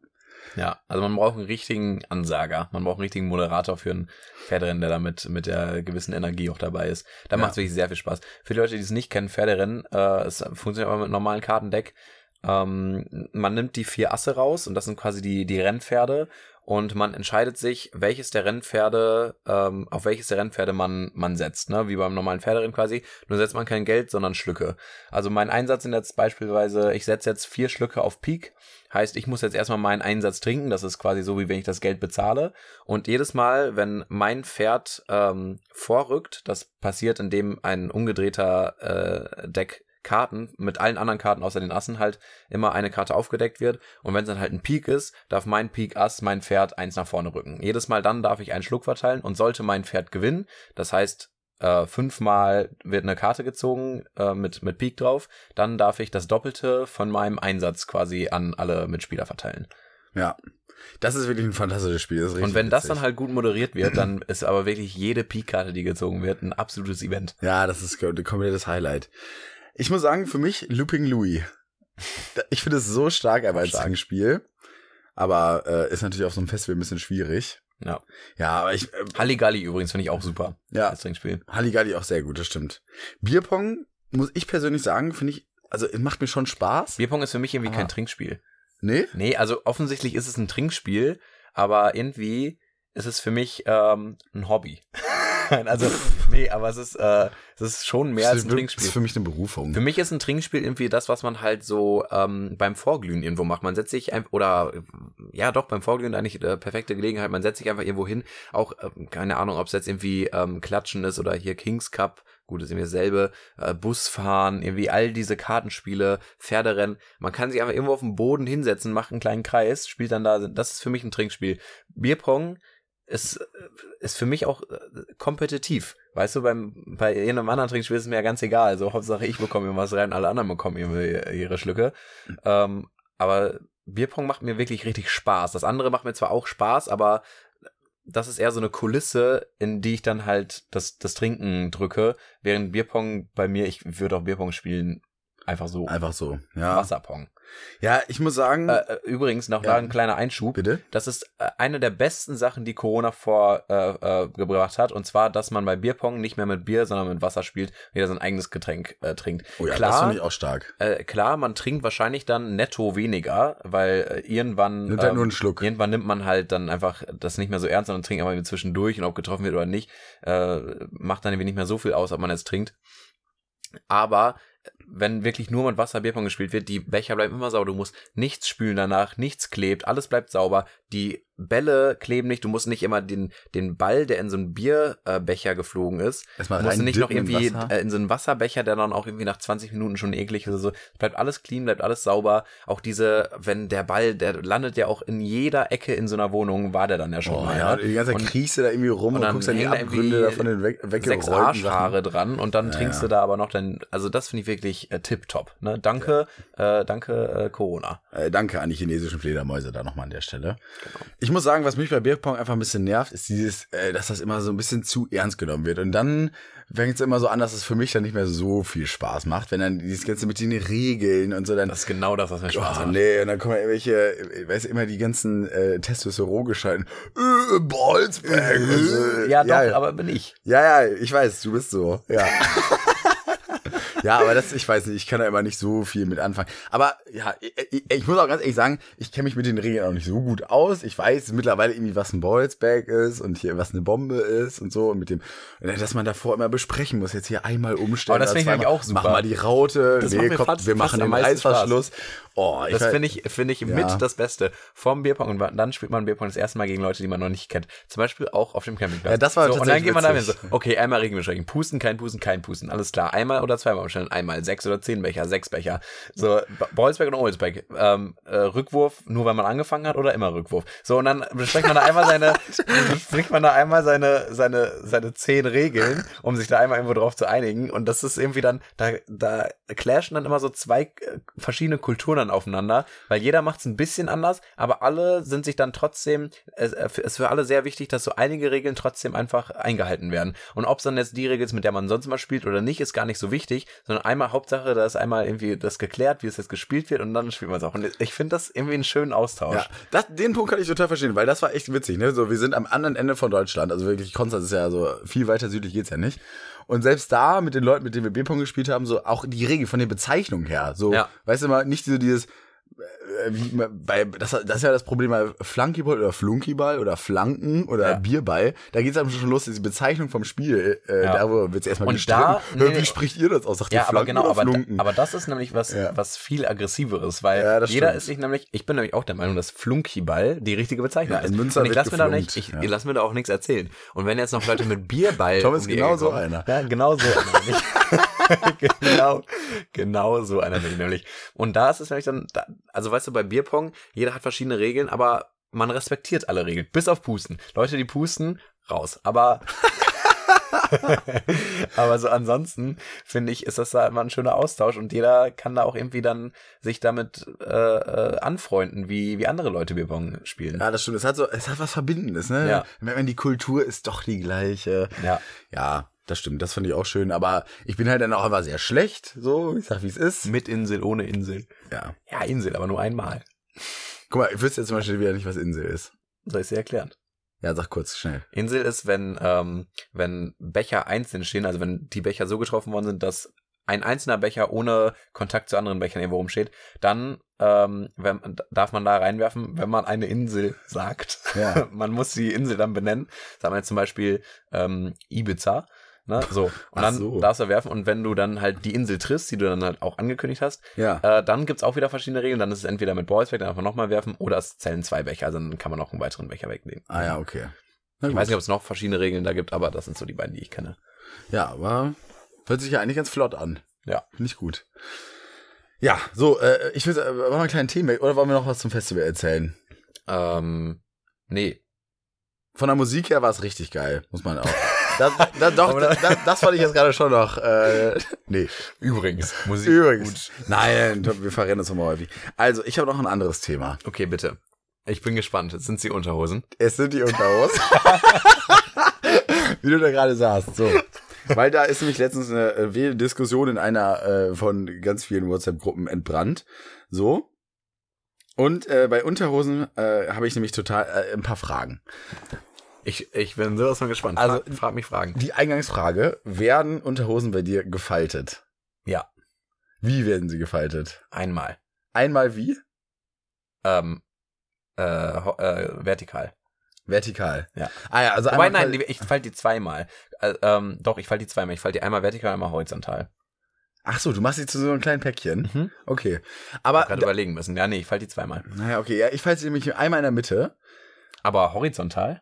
Ja, also man braucht einen richtigen Ansager. Man braucht einen richtigen Moderator für ein Pferderennen, der damit mit der gewissen Energie auch dabei ist. Da Ja. macht es wirklich sehr viel Spaß. Für die Leute, die es nicht kennen, Pferderennen, äh, es funktioniert aber mit normalen Kartendeck. Ähm, man nimmt die vier Asse raus und das sind quasi die, die Rennpferde und man entscheidet sich, welches der Rennpferde, ähm, auf welches der Rennpferde man, man setzt, ne? Wie beim normalen Pferderennen quasi. Nur setzt man kein Geld, sondern Schlücke. Also mein Einsatz sind jetzt beispielsweise, ich setze jetzt vier Schlücke auf Peak. Heißt, ich muss jetzt erstmal meinen Einsatz trinken. Das ist quasi so, wie wenn ich das Geld bezahle. Und jedes Mal, wenn mein Pferd ähm, vorrückt, das passiert, indem ein umgedrehter äh, Deck Karten mit allen anderen Karten außer den Assen halt immer eine Karte aufgedeckt wird. Und wenn es dann halt ein Pik ist, darf mein Pik Ass mein Pferd eins nach vorne rücken. Jedes Mal dann darf ich einen Schluck verteilen und sollte mein Pferd gewinnen, das heißt äh, fünfmal wird eine Karte gezogen äh, mit, mit Pik drauf, dann darf ich das Doppelte von meinem Einsatz quasi an alle Mitspieler verteilen. Ja. Das ist wirklich ein fantastisches Spiel. Das und wenn das witzig. dann halt gut moderiert wird, dann ist aber wirklich jede Pik-Karte, die gezogen wird, ein absolutes Event. Ja, das ist ein komplettes Highlight. Ich muss sagen, für mich Looping Louis. Ich finde es so stark aber als Stark. Trinkspiel. Aber äh, ist natürlich auf so einem Festival ein bisschen schwierig. Ja. Ja, aber ich, äh, Halligalli übrigens finde ich auch super ja, als Trinkspiel. Halligalli auch sehr gut, das stimmt. Bierpong, muss ich persönlich sagen, finde ich, also es macht mir schon Spaß. Bierpong ist für mich irgendwie Ah. kein Trinkspiel. Nee? Nee, also offensichtlich ist es ein Trinkspiel, aber irgendwie ist es für mich ähm, ein Hobby. Nein, also, nee, aber es ist, äh, es ist schon mehr das als ein für- Trinkspiel. Das ist für mich eine Berufung. Für mich ist ein Trinkspiel irgendwie das, was man halt so ähm, beim Vorglühen irgendwo macht. Man setzt sich ein, oder äh, ja doch, beim Vorglühen eigentlich äh, perfekte Gelegenheit. Man setzt sich einfach irgendwo hin. Auch, ähm, keine Ahnung, ob es jetzt irgendwie ähm, Klatschen ist oder hier Kings Cup. Gut, das ist irgendwie dasselbe. Äh, Busfahren, irgendwie all diese Kartenspiele, Pferderennen. Man kann sich einfach irgendwo auf den Boden hinsetzen, macht einen kleinen Kreis, spielt dann da. Das ist für mich ein Trinkspiel. Bierpong ist, äh, ist für mich auch äh, kompetitiv. Weißt du, beim, bei jedem anderen Trinkspiel ist es mir ja ganz egal. Also Hauptsache ich bekomme irgendwas rein, alle anderen bekommen ihre, ihre Schlücke. Ähm, aber Bierpong macht mir wirklich richtig Spaß. Das andere macht mir zwar auch Spaß, aber das ist eher so eine Kulisse, in die ich dann halt das, das Trinken drücke, während Bierpong bei mir, ich würde auch Bierpong spielen, einfach so Einfach so. Ja. Wasserpong. Ja, ich muss sagen. Äh, äh, übrigens noch Ja. da ein kleiner Einschub. bitte? Das ist äh, eine der besten Sachen, die Corona vorgebracht äh, äh, gebracht hat. Und zwar, dass man bei Bierpong nicht mehr mit Bier, sondern mit Wasser spielt, jeder sein eigenes Getränk äh, trinkt. Oh ja, das klar, finde ich auch stark. äh, klar, man trinkt wahrscheinlich dann netto weniger, weil irgendwann Nimmt halt ähm, nur einen Schluck. Irgendwann nimmt man halt dann einfach das nicht mehr so ernst, sondern trinkt einfach zwischendurch und ob getroffen wird oder nicht, macht dann irgendwie nicht mehr so viel aus, ob man jetzt trinkt. Aber wenn wirklich nur mit Wasser Bierpong gespielt wird, die Becher bleiben immer sauber. Du musst nichts spülen danach, nichts klebt, alles bleibt sauber. Die Bälle kleben nicht. Du musst nicht immer den, den Ball, der in so einen Bierbecher äh, Becher geflogen ist, Erstmal musst du nicht noch in irgendwie Wasser. äh, in so einen Wasserbecher, der dann auch irgendwie nach 20 Minuten schon eklig ist oder so. Es bleibt alles clean, bleibt alles sauber. Auch diese, wenn der Ball, der landet ja auch in jeder Ecke in so einer Wohnung, war der dann ja schon Oh, mal. ja, ne? die ganze Zeit Und- kriegst du da irgendwie rum und und, dann guckst an die Abgründe irgendwie da von den weg, sechs weggerollten Arschhaare dran und dann Ja, trinkst ja. du da aber noch dein, also das finde ich wirklich äh, tipptopp. Ne? Danke, äh, danke äh, Corona. Äh, danke an die chinesischen Fledermäuse da nochmal an der Stelle. Genau. Ich muss sagen, was mich bei Bierpong einfach ein bisschen nervt, ist dieses, äh, dass das immer so ein bisschen zu ernst genommen wird. Und dann fängt es immer so an, dass es für mich dann nicht mehr so viel Spaß macht, wenn dann dieses Ganze mit den Regeln und so dann. Das ist genau das, was mir Spaß Oh, macht. nee, und dann kommen irgendwelche, ich weiß immer die ganzen äh, Testosteron-Gescheiten. Äh, Ballsberg. so. Ja, doch, ja, aber bin ich. Ja, ja, ich weiß, du bist so. Ja. ja, aber das, ich weiß nicht, ich kann da immer nicht so viel mit anfangen. Aber ja, ich, ich, muss auch ganz ehrlich sagen, ich kenne mich mit den Regeln auch nicht so gut aus. Ich weiß mittlerweile irgendwie, was ein Ballsbag ist und hier was eine Bombe ist und so und mit dem, dass man davor immer besprechen muss, jetzt hier einmal umstellen. Aber das finde ich zweimal. auch super. Mach mal die Raute, Das nee, macht mir komm, fast- wir machen den Reißverschluss. Oh, Das finde ich, finde ich Ja. mit das Beste. Vorm Bierpong und dann spielt man Bierpong das erste Mal gegen Leute, die man noch nicht kennt. Zum Beispiel auch auf dem Campingplatz. Ja, das war so, Und dann geht man da hin so, okay, einmal Regeln beschränken. Pusten, kein Pusten, kein Pusten. Alles klar. Einmal oder zweimal umstellen. Einmal sechs oder zehn Becher, sechs Becher. So, Ballsback oder Olsback. Ähm, äh, Rückwurf, nur weil man angefangen hat oder immer Rückwurf. So, und dann bespricht man da einmal seine, bespricht man da einmal seine, seine, seine zehn Regeln, um sich da einmal irgendwo drauf zu einigen. Und das ist irgendwie dann, da, da clashen dann immer so zwei äh, verschiedene Kulturen dann aufeinander, weil jeder macht es ein bisschen anders, aber alle sind sich dann trotzdem, es es ist für alle sehr wichtig, dass so einige Regeln trotzdem einfach eingehalten werden. Und ob es dann jetzt die Regel ist, mit der man sonst mal spielt oder nicht, ist gar nicht so wichtig, sondern einmal Hauptsache, da ist einmal irgendwie das geklärt, wie es jetzt gespielt wird und dann spielt man es auch. Und ich finde das irgendwie einen schönen Austausch. Ja, das, den Punkt kann ich total verstehen, weil das war echt witzig. Ne? So, wir sind am anderen Ende von Deutschland, also wirklich Konstanz ist ja so viel weiter südlich geht's ja nicht. Und selbst da mit den Leuten, mit denen wir Bierpong gespielt haben, so auch die Regel von den Bezeichnungen her, so, Ja. weißt du mal, nicht so dieses wie man- bei das, das ist ja das Problem bei Flunkyball oder Flunkyball oder Flanken oder Ja. Bierball. Da geht's dann schon los, diese Bezeichnung vom Spiel. Äh, Ja. Da wo wird's erstmal Und gestritten. da- nee, wie spricht ihr das aus? Sagt Ja, aber Flanken genau, oder aber, da, aber das ist nämlich was, Ja. was viel aggressiveres, weil jeder stimmt. ist sich nämlich, ich bin nämlich auch der Meinung, dass Flunkyball die richtige Bezeichnung ist. Und ich wird lass mir da nicht, ich, ich lass mir da auch nichts erzählen. Und wenn jetzt noch Leute mit Bierball Tom ist um genau so einer. Ja, genau so einer. genau, genau so einer bin ich nämlich. Und da ist es nämlich dann, da, also weißt du, bei Bierpong, jeder hat verschiedene Regeln, aber man respektiert alle Regeln, bis auf Pusten. Leute, die pusten, raus. Aber aber so ansonsten finde ich, ist das da immer ein schöner Austausch und jeder kann da auch irgendwie dann sich damit äh, äh, anfreunden, wie, wie andere Leute Bierpong spielen. Ja, das stimmt. Es hat so, es hat was Verbindendes, ne? Ja. Wenn man die Kultur ist doch die gleiche. Ja. Ja, das stimmt. Das fand ich auch schön. Aber ich bin halt dann auch einfach sehr schlecht. So, ich sag, wie es ist. Mit Insel, ohne Insel. Ja. Ja, Insel, aber nur einmal. Guck mal, ich wüsste jetzt zum Beispiel wieder nicht, was Insel ist. Soll ich dir erklären? Ja, sag kurz, schnell. Insel ist, wenn, ähm, wenn Becher einzeln stehen, also wenn die Becher so getroffen worden sind, dass ein einzelner Becher ohne Kontakt zu anderen Bechern irgendwo rumsteht, dann ähm, wenn, darf man da reinwerfen, wenn man eine Insel sagt. Ja. man muss die Insel dann benennen. Sagen wir jetzt zum Beispiel ähm, Ibiza. Ne? So. Und dann so. darfst du werfen und wenn du dann halt die Insel triffst, die du dann halt auch angekündigt hast, Ja. äh, dann gibt's auch wieder verschiedene Regeln. Dann ist es entweder mit Balls weg, dann einfach nochmal werfen oder es zählen zwei Becher, also dann kann man noch einen weiteren Becher wegnehmen. Ah ja, okay. Na Ich gut. weiß nicht, ob es noch verschiedene Regeln da gibt, aber das sind so die beiden, die ich kenne. Ja, aber hört sich ja eigentlich ganz flott an. Ja. Finde ich gut. Ja, so, äh, ich will, äh, wollen wir einen kleinen Themen oder wollen wir noch was zum Festival erzählen? Ähm, nee. Von der Musik her war es richtig geil, muss man auch. Das, das, doch, das, das, fand ich jetzt gerade schon noch. Äh, nee, Übrigens, Musik. übrigens. Nein, wir verrennen uns immer häufig. Also, ich habe noch ein anderes Thema. Okay, bitte. Ich bin gespannt. Sind sie Unterhosen? Es sind die Unterhosen. Wie du da gerade sagst. So. Weil da ist nämlich letztens eine äh, wilde Diskussion in einer äh, von ganz vielen WhatsApp-Gruppen entbrannt. So. Und äh, bei Unterhosen äh, habe ich nämlich total äh, ein paar Fragen. Ich, ich bin sowas von gespannt. Also- frag, frag mich Fragen. Die Eingangsfrage, werden Unterhosen bei dir gefaltet? Ja, Wie werden sie gefaltet? einmal. Einmal wie? Ähm, äh, äh, vertikal. Vertikal. Ja. Ah ja, also Wobei, einmal nein, die- ich falte die zweimal. Äh, ähm, doch, ich falte die zweimal. Ich falte die einmal vertikal, einmal horizontal. Ach so, du machst sie zu so einem kleinen Päckchen. Mhm. Okay. Aber Gerade überlegen müssen. Ja, nee, ich falte die zweimal. naja, okay, ja, ich falte sie nämlich einmal in der Mitte. Aber horizontal?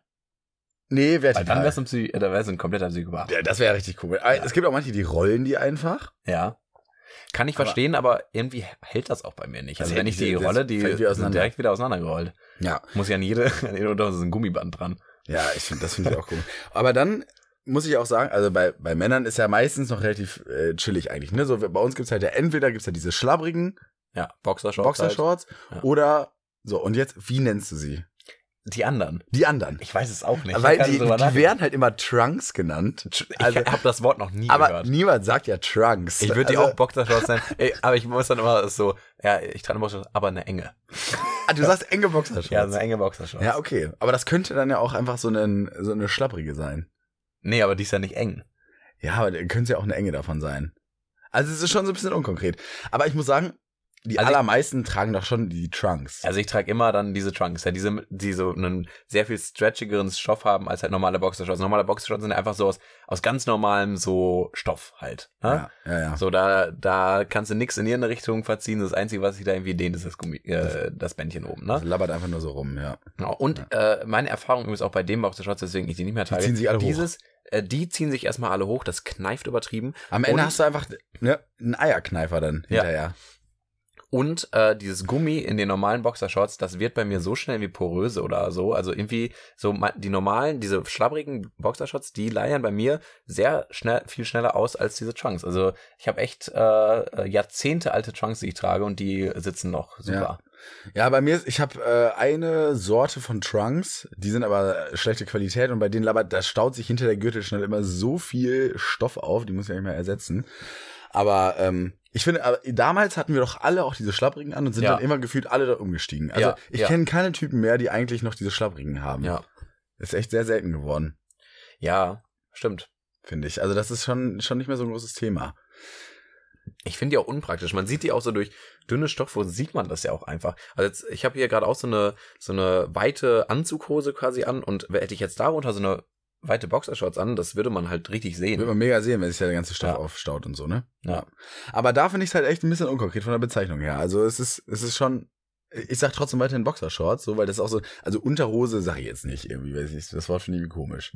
Nee, Weil dann vertikal. wär's ein, Psy äh, da wär's ein kompletter Psychopath. Ja, das wäre richtig cool. Aber Es gibt auch manche, die rollen die einfach. Ja. Kann ich Aber- verstehen, aber irgendwie hält das auch bei mir nicht. Also wenn ich die rolle, die sind direkt wieder auseinandergerollt. Ja. Muss ja an jede, an jede Unterhose ist ein Gummiband dran. Ja, ich finde, das finde ich auch cool. Aber dann muss ich auch sagen, also bei, bei Männern ist ja meistens noch relativ äh, chillig eigentlich. Ne? So, bei uns gibt's halt ja entweder gibt's ja diese schlabbrigen Ja, Boxershorts. Halt. Boxershorts Ja. oder so, und jetzt, wie nennst du sie? Die anderen. Die anderen. Ich weiß es auch nicht. Ich Weil die, die werden halt immer Trunks genannt. Ich Also, habe das Wort noch nie aber gehört. niemand sagt ja Trunks. Ich würde die also, auch Boxershorts sein. Ey, aber ich muss dann immer so, ja, ich trage Boxershorts, aber eine enge. Ah, du sagst enge Boxershorts. Ja, eine enge Boxershorts. Ja, okay. Aber das könnte dann ja auch einfach so, eine so eine schlabbrige sein. Nee, aber die ist ja nicht eng. Ja, aber könnte ja auch eine Enge davon sein. Also es ist schon so ein bisschen unkonkret. Aber ich muss sagen, die Also ich- allermeisten tragen doch schon die Trunks. Also ich trage immer dann diese Trunks, ja, diese, die so einen sehr viel stretchigeren Stoff haben als halt normale Boxershorts. Normale Boxershorts sind einfach so aus, aus ganz normalem so Stoff halt. Ne? ja, ja, ja. So, da, da kannst du nix in irgendeine Richtung verziehen. Das Einzige, was sich da irgendwie dehnt, ist das Gummi, äh, das Bändchen oben, Das ne? labbert einfach nur so rum, ja. Genau. Und äh, meine Erfahrung übrigens auch bei dem Boxershorts, deswegen ich die nicht mehr trage. ziehen sich alle hoch. dieses, Äh, die ziehen sich erstmal alle hoch, das kneift übertrieben. Am Ende Und- hast du einfach ne, einen Eierkneifer dann Ja. Und äh, dieses Gummi in den normalen Boxershorts, das wird bei mir so schnell wie poröse oder so. Also irgendwie so die normalen, diese schlabbrigen Boxershorts, die leiern bei mir sehr schnell, viel schneller aus als diese Trunks. Also ich habe echt äh, Jahrzehnte alte Trunks, die ich trage und die sitzen noch super. Ja, bei mir ist, ich habe äh, eine Sorte von Trunks, die sind aber schlechte Qualität und bei denen labbert, da staut sich hinter der Gürtelschnelle immer so viel Stoff auf, die muss ich ja nicht mehr ersetzen. Aber ähm, ich finde, aber damals hatten wir doch alle auch diese Schlapprigen an und sind Ja. dann immer gefühlt alle da umgestiegen. Also Ja, ich ja. kenne keine Typen mehr, die eigentlich noch diese Schlapprigen haben. Ja, Ist echt sehr selten geworden, ja, stimmt. finde ich. Also das ist schon, schon nicht mehr so ein großes Thema. Ich finde die auch unpraktisch. Man sieht die auch so durch dünne Stoffhosen, sieht man das ja auch einfach. Also jetzt, ich habe hier gerade auch so eine, so eine weite Anzughose quasi an und hätte ich jetzt darunter so eine weite Boxershorts an, das würde man halt richtig sehen. man mega sehen, wenn sich der ganze Stoff Ja. aufstaut und so, ne? Ja. Aber da finde ich es halt echt ein bisschen unkonkret von der Bezeichnung her. Also es ist, es ist schon, ich sag trotzdem weiterhin Boxershorts, so, weil das auch so, also Unterhose sage ich jetzt nicht irgendwie, weiß ich, das Wort finde ich irgendwie komisch.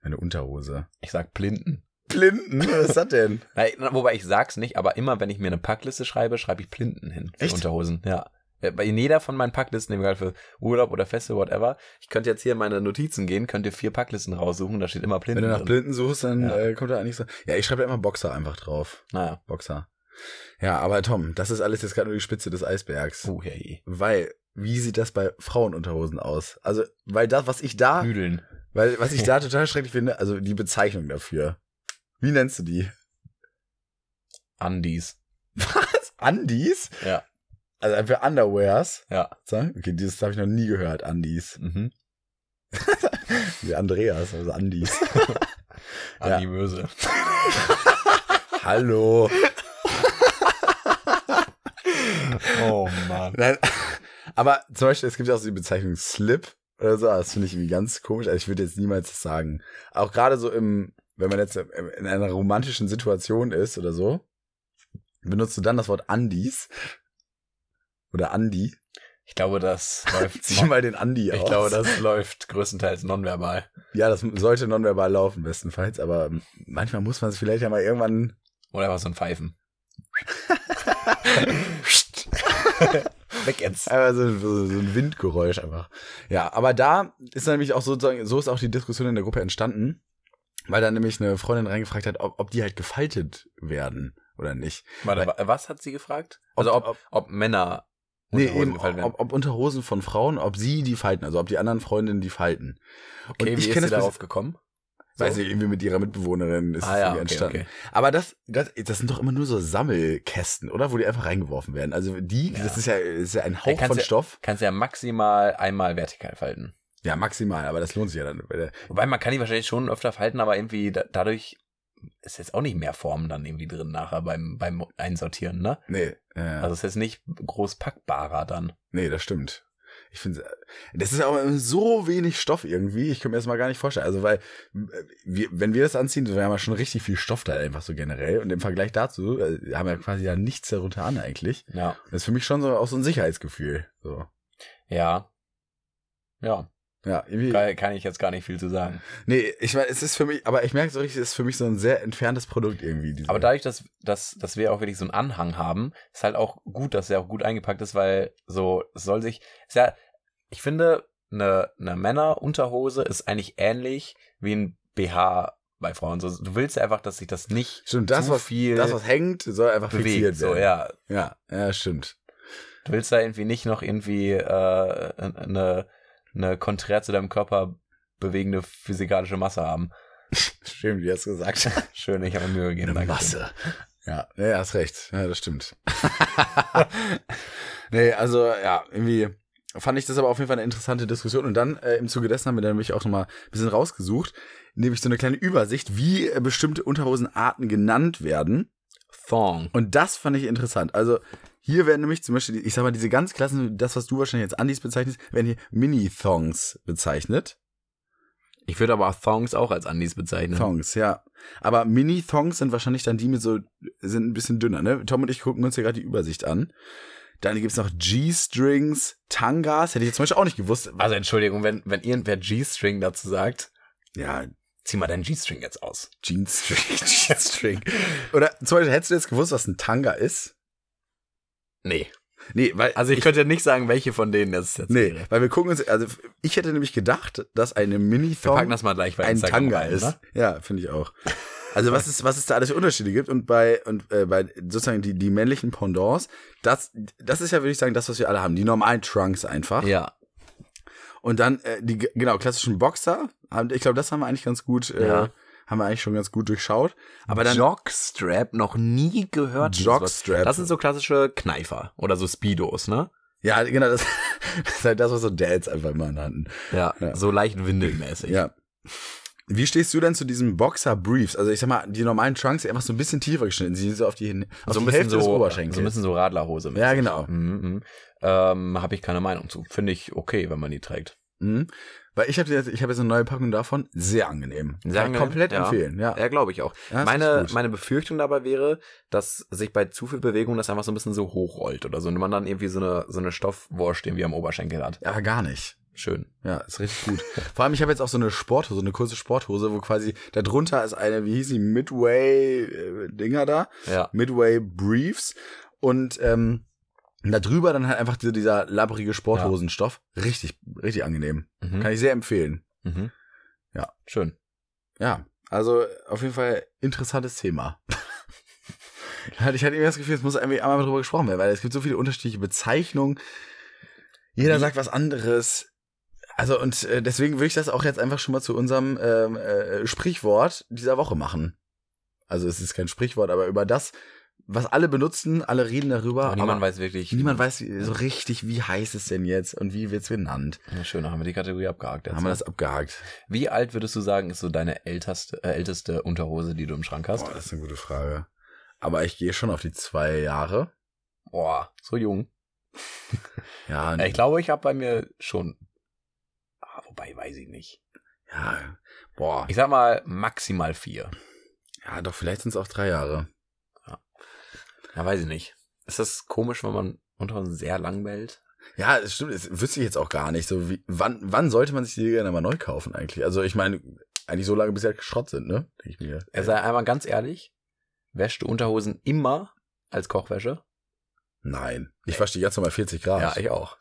Eine Unterhose. Ich sag Plinten. Blinden? Was ist das denn? Nein, wobei ich sag's nicht, aber immer wenn ich mir eine Packliste schreibe, schreibe ich Plinten hin für Echt? Unterhosen. Ja. Ja, Bei jeder von meinen Packlisten, egal für Urlaub oder Feste, whatever, ich könnte jetzt hier in meine Notizen gehen, könnt ihr vier Packlisten raussuchen, da steht immer Plinten Wenn du nach. Blinden suchst, dann Ja. äh, kommt da eigentlich so. Ja, ich schreibe da immer Boxer einfach drauf. Naja. Boxer. Ja, aber Tom, das ist alles jetzt gerade nur die Spitze des Eisbergs. Oh, hey. Weil, wie sieht das bei Frauenunterhosen aus? Also, weil das, was ich da, Nüdeln. weil, was ich da total schrecklich finde, also die Bezeichnung dafür. Wie nennst du die? Undies. Was? Andis? Ja. Also einfach Underwears. Ja. Okay, dieses habe ich noch nie gehört, Andis. Mhm. Wie Andreas, also Andis. Ja. Andi Möse. Hallo. Oh Mann. Nein, aber zum Beispiel, es gibt ja auch so die Bezeichnung Slip oder so, das finde ich irgendwie ganz komisch. Also ich würde jetzt niemals das sagen. Auch gerade so im, wenn man jetzt in einer romantischen Situation ist oder so, benutzt du dann das Wort Andis oder Andi. Ich glaube, das läuft. Zieh mal den Andi ich aus. glaube, das läuft größtenteils nonverbal. Ja, das sollte nonverbal laufen, bestenfalls, aber manchmal muss man es vielleicht ja mal irgendwann. Oder einfach so ein Pfeifen. Weg jetzt. Einfach so, so, so ein Windgeräusch einfach. Ja, aber da ist nämlich auch sozusagen, so ist auch die Diskussion in der Gruppe entstanden, weil da nämlich eine Freundin reingefragt hat, ob, ob die halt gefaltet werden oder nicht. Warte, wa- was hat sie gefragt? Also ob, ob Männer Nee, eben, gefaltet werden. ob, ob Unterhosen von Frauen, ob sie die falten, also ob die anderen Freundinnen die falten. Okay, und ich wie kenn ist sie das darauf gekommen? Weiß nicht, irgendwie mit ihrer Mitbewohnerin ist Ah es ja, irgendwie okay, entstanden. okay. Aber das, das, das sind doch immer nur so Sammelkästen, oder? Wo die einfach reingeworfen werden. Also die, Ja. das ist ja, ist ja ein Hauch von ja- Stoff. Kannst ja maximal einmal vertikal falten. Ja, maximal, aber das lohnt sich ja dann. Wobei man kann die wahrscheinlich schon öfter falten, aber irgendwie da, dadurch ist jetzt auch nicht mehr Form dann irgendwie drin nachher beim, beim Einsortieren, ne? Nee, ja, Also es ist jetzt nicht groß packbarer dann. nee, das stimmt. Ich finde, das ist aber so wenig Stoff irgendwie. Ich kann mir das mal gar nicht vorstellen. Also, weil, äh, wir, wenn wir das anziehen, wir haben ja schon richtig viel Stoff da einfach so generell. Und im Vergleich dazu äh, haben wir quasi ja nichts darunter an eigentlich. Ja. Das ist für mich schon so auch so ein Sicherheitsgefühl. So. Ja. Ja. Ja, irgendwie. Kann, kann ich jetzt gar nicht viel zu sagen. Nee, ich meine, es ist für mich, aber ich merke so richtig, es ist für mich so ein sehr entferntes Produkt irgendwie. Aber dadurch, dass, dass, dass wir auch wirklich so einen Anhang haben, ist halt auch gut, dass er auch gut eingepackt ist, weil so, es soll sich, ist ja, ich finde, eine, eine Männerunterhose ist eigentlich ähnlich wie ein BH bei Frauen. So, du willst ja einfach, dass sich das nicht stimmt, das, zu was, viel das, was hängt, soll einfach fixiert bewegt. So, werden. ja. ja, ja, stimmt. Du willst da irgendwie nicht noch irgendwie äh, eine, eine konträr zu deinem Körper bewegende physikalische Masse haben. Stimmt, wie hast du gesagt. Schön, ich habe mir Mühe gegeben. Eine danke. Masse. Ja, ja, hast recht. Ja, das stimmt. nee, also ja, irgendwie fand ich das aber auf jeden Fall eine interessante Diskussion. Und dann äh, im Zuge dessen haben wir dann nämlich auch nochmal ein bisschen rausgesucht, nämlich so eine kleine Übersicht, wie äh, bestimmte Unterhosenarten genannt werden. Thong. Und das fand ich interessant. Also hier werden nämlich zum Beispiel, ich sag mal, diese ganz klassen, das, was du wahrscheinlich als Andis bezeichnest, werden hier Mini-Thongs bezeichnet. Ich würde aber Thongs auch als Andis bezeichnen. Thongs, ja. Aber Mini-Thongs sind wahrscheinlich dann die mit so, sind ein bisschen dünner, ne? Tom und ich gucken uns hier gerade die Übersicht an. Dann gibt's noch G-Strings, Tangas, hätte ich jetzt zum Beispiel auch nicht gewusst. Also Entschuldigung, wenn, wenn irgendwer G-String dazu sagt, Ja, zieh mal deinen G-String jetzt aus. Jeans-String, Jeans-String. Oder zum Beispiel, hättest du jetzt gewusst, was ein Tanga ist? Nee. Nee, weil, Also ich, könnte nicht sagen, welche von denen das jetzt nee, wäre. weil wir gucken uns, also ich hätte nämlich gedacht, dass eine Wir Mini-Thong packen das mal gleich bei ein Instagram Tanga rein, ist. Ne? Ja, finde ich auch. Also was ist, was es da alles für Unterschiede gibt und bei und äh, bei sozusagen die die männlichen Pendants, das das ist ja würde ich sagen das was wir alle haben, die normalen Trunks einfach. Ja. Und dann äh, die genau klassischen Boxer, ich glaube, das haben wir eigentlich ganz gut äh, Ja. haben wir eigentlich schon ganz gut durchschaut, aber dann Jockstrap noch nie gehört. Jockstrap. Das sind so klassische Kneifer oder so Speedos, ne? ja, genau, das, das ist halt das was so Dads einfach immer hatten. Ja, Ja. so leicht windelmäßig. Ja. Wie stehst du denn zu diesen Boxer Briefs? Also ich sag mal, die normalen Trunks sind einfach so ein bisschen tiefer geschnitten, sie sind so auf die, auf so ein die bisschen Hälfte des so, Oberschenkels. so ein bisschen so Radlerhose. ja, genau. Mhm, mhm. Ähm, Habe ich keine Meinung zu. Finde ich okay, wenn man die trägt. Mhm. Weil ich habe jetzt, ich habe jetzt eine neue Packung davon, sehr angenehm. Sehr Kann angenehm, komplett ja. empfehlen, ja. Ja, glaube ich auch. Ja, meine, meine Befürchtung dabei wäre, dass sich bei zu viel Bewegung das einfach so ein bisschen so hochrollt oder so. Und man dann irgendwie so eine, so eine Stoffwurst irgendwie am Oberschenkel hat. Aber gar nicht. Schön. Ja, ist richtig gut. Vor allem, ich habe jetzt auch so eine Sporthose, eine kurze Sporthose, wo quasi darunter ist eine, wie hieß die, Midway-Dinger da, Ja. Midway Briefs und ähm, da drüber dann halt einfach dieser, dieser labbrige Sporthosenstoff. Richtig, richtig angenehm. Mhm. Kann ich sehr empfehlen. Mhm. Ja. Schön. Ja, also auf jeden Fall interessantes Thema. ich hatte irgendwie das Gefühl, es muss irgendwie einmal drüber gesprochen werden, weil es gibt so viele unterschiedliche Bezeichnungen. Jeder sagt was anderes. Also und äh, deswegen würde ich das auch jetzt einfach schon mal zu unserem ähm, äh, Sprichwort dieser Woche machen. Also es ist kein Sprichwort, aber über das, was alle benutzen, alle reden darüber. Aber niemand aber weiß wirklich. niemand weiß so richtig, wie heißt es denn jetzt und wie wird's genannt. Ja, schön, haben wir die Kategorie abgehakt. Jetzt. Haben wir das abgehakt. Wie alt würdest du sagen, ist so deine älteste, äh, älteste Unterhose, die du im Schrank hast? Boah, das ist eine gute Frage. Aber ich gehe schon auf die zwei Jahre. Boah, so jung. Ja, Ich glaube, ich habe bei mir schon. Wobei, weiß ich nicht. ja, boah. Ich sag mal maximal vier. Ja, doch, vielleicht sind es auch drei Jahre. Ja, weiß ich nicht. Ist das komisch, wenn man unter sehr lang bellt? Ja, es stimmt, es wüsste ich jetzt auch gar nicht. So wie, wann, wann sollte man sich die gerne mal neu kaufen eigentlich? Also ich meine, eigentlich so lange bis sie halt Schrott sind, ne? Denke ich mir. Er sei einmal ganz ehrlich, wäscht du Unterhosen immer als Kochwäsche? Nein. Ich wasche die ganz normal 40 Grad. Ja, ich auch.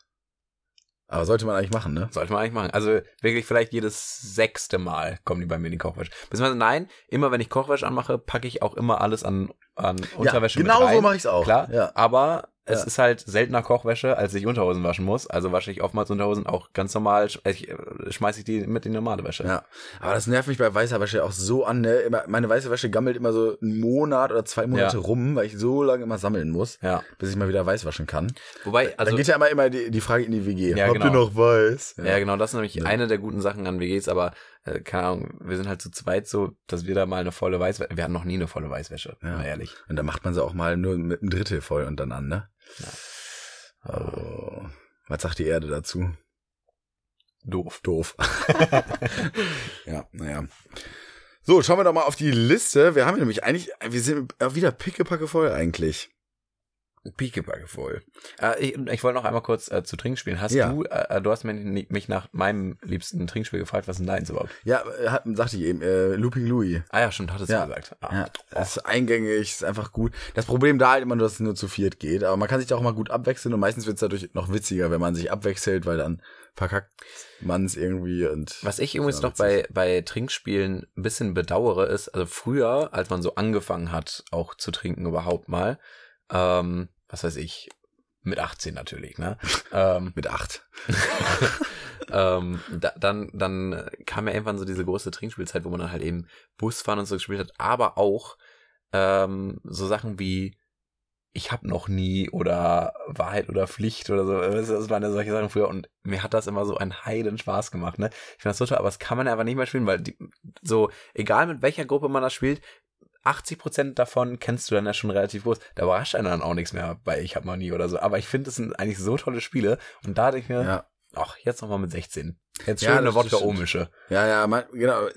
Aber sollte man eigentlich machen, ne? Sollte man eigentlich machen. Also wirklich vielleicht jedes sechste Mal kommen die bei mir in die Kochwäsche. Beziehungsweise nein, immer wenn ich Kochwäsche anmache, packe ich auch immer alles an, an Unterwäsche ja, genau mit rein. so mache ich's auch. Klar, Ja. aber es Ja. ist halt seltener Kochwäsche, als ich Unterhosen waschen muss. Also wasche ich oftmals Unterhosen auch ganz normal, sch- ich, äh, schmeiß ich die mit in die normale Wäsche. Ja, aber das nervt mich bei weißer Wäsche auch so an, ne? Immer, meine weiße Wäsche gammelt immer so einen Monat oder zwei Monate Ja. rum, weil ich so lange immer sammeln muss, Ja. bis ich mal wieder weiß waschen kann. Wobei, also, Dann geht ja immer, immer die, die Frage in die WG. Ja, Habt genau. ihr noch weiß? ja. genau, das ist nämlich eine der guten Sachen an WGs, aber äh, keine Ahnung, wir sind halt zu zweit so, dass wir da mal eine volle Weißwäsche, wir hatten noch nie eine volle Weißwäsche, Ja. mal ehrlich. Und dann macht man sie auch mal nur mit einem Drittel voll und dann an, ne? Ja. Also, was sagt die Erde dazu? Doof. Doof. ja, naja. So, schauen wir doch mal auf die Liste. Wir haben nämlich eigentlich, wir sind wieder pickepacke voll eigentlich. Piekebacke voll. Äh, ich, ich wollte noch einmal kurz äh, zu Trinkspielen. Hast Ja. du, äh, du hast mich, mich nach meinem liebsten Trinkspiel gefragt, was ist denn deins überhaupt? Ja, äh, hat, sagte ich eben, äh, Looping Louis. Ah ja, stimmt, hattest Ja. du gesagt. Ah. Ja, das ist eingängig, ist einfach gut. Das Problem da halt immer nur, dass es nur zu viert geht. Aber man kann sich da auch mal gut abwechseln und meistens wird es dadurch noch witziger, wenn man sich abwechselt, weil dann verkackt man es irgendwie und. Was ich übrigens noch bei, bei Trinkspielen ein bisschen bedauere, ist, also früher, als man so angefangen hat, auch zu trinken überhaupt mal, ähm, was weiß ich, mit 18 natürlich, ne? ähm, Mit acht. ähm, da, dann, dann kam ja irgendwann so diese große Trinkspielzeit, wo man dann halt eben Busfahren und so gespielt hat, aber auch ähm, so Sachen wie ich hab noch nie oder Wahrheit oder Pflicht oder so. Das das waren ja solche Sachen früher und mir hat das immer so einen heiden Spaß gemacht, ne? Ich finde das so toll, aber das kann man ja einfach nicht mehr spielen, weil die, so, egal mit welcher Gruppe man das spielt, 80% davon kennst du dann ja schon relativ groß. Da überrascht einen dann auch nichts mehr bei Ich hab noch nie oder so. Aber ich finde, das sind eigentlich so tolle Spiele. Und da denke ich mir, Ja. ach, jetzt nochmal mit 16. Jetzt Ja, schön eine das- das Wodka stimmt. omische. Ja, ja, man, genau.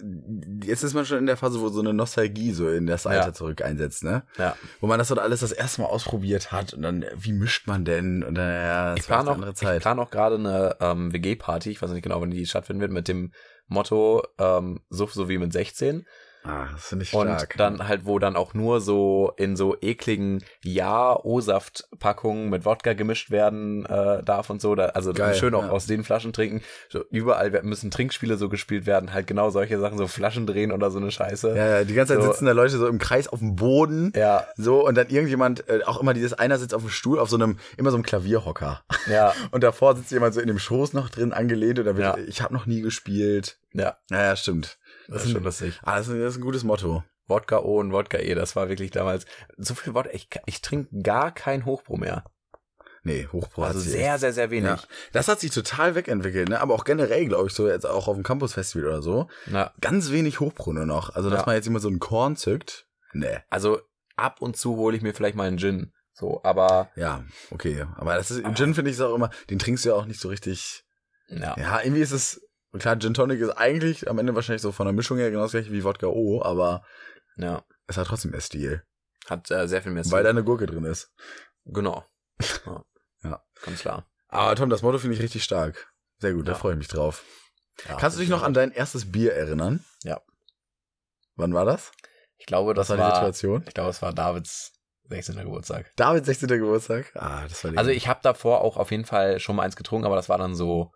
Jetzt ist man schon in der Phase, wo so eine Nostalgie so in das Alter Ja. zurück einsetzt, ne? Ja. Wo man das dort alles das erste Mal ausprobiert hat und dann, wie mischt man denn? Und dann, ja, das Ich war plane eine auch, andere ich Zeit. plan auch gerade eine ähm, WG-Party, ich weiß nicht genau, wann die stattfinden wird, mit dem Motto ähm, Suff so wie mit 16. Ah, das finde ich Und stark. dann halt, wo dann auch nur so in so ekligen Ja-O-Saft-Packungen mit Wodka gemischt werden äh, darf und so. Da, also Geil, schön auch ja. aus den Flaschen trinken. So, überall müssen Trinkspiele so gespielt werden, halt genau solche Sachen, so Flaschen drehen oder so eine Scheiße. ja, ja, die ganze Zeit So. sitzen da Leute so im Kreis auf dem Boden. Ja, So, und dann irgendjemand, äh, auch immer dieses, einer sitzt auf dem Stuhl, auf so einem, immer so einem Klavierhocker. ja, Und davor sitzt jemand so in dem Schoß noch drin angelehnt und da wird, Ja. ich habe noch nie gespielt. ja, Naja, stimmt. Das ist schon lustig. Ah, das ist, ein- das ist ein gutes Motto. Wodka O und Wodka E, das war wirklich damals so viel Wodka. Ich, ich trinke gar kein Hochbro mehr. Nee, Hochpro Also sehr, sehr, sehr wenig. Ja. Das hat sich total wegentwickelt, ne? Aber auch generell, glaube ich, so jetzt auch auf dem Campus-Festival oder so. Na, Ganz wenig Hochpro nur noch. Also, dass Ja. man jetzt immer so einen Korn zückt. Nee. also ab und zu hole ich mir vielleicht mal einen Gin. So, aber Ja, okay. Aber das ist, Gin finde ich ist auch immer, den trinkst du ja auch nicht so richtig. ja. Ja, irgendwie ist es, klar, Gin Tonic ist eigentlich am Ende wahrscheinlich so von der Mischung her genau das gleiche wie Wodka O, aber ja. es hat trotzdem mehr Stil. Hat äh, sehr viel mehr Weil da eine Gurke drin ist. Genau. Ja. Ja. Ganz klar. Aber Tom, das Motto finde ich richtig stark. Sehr gut, da Ja. freue ich mich drauf. Ja, Kannst du dich noch an dein erstes Bier erinnern? Ja. Wann war das? Ich glaube, das Was war die Situation? ich glaube, es war Davids 16. Geburtstag. David 16. Geburtstag? Ah, das war Also ich habe davor auch auf jeden Fall schon mal eins getrunken, aber das war dann so,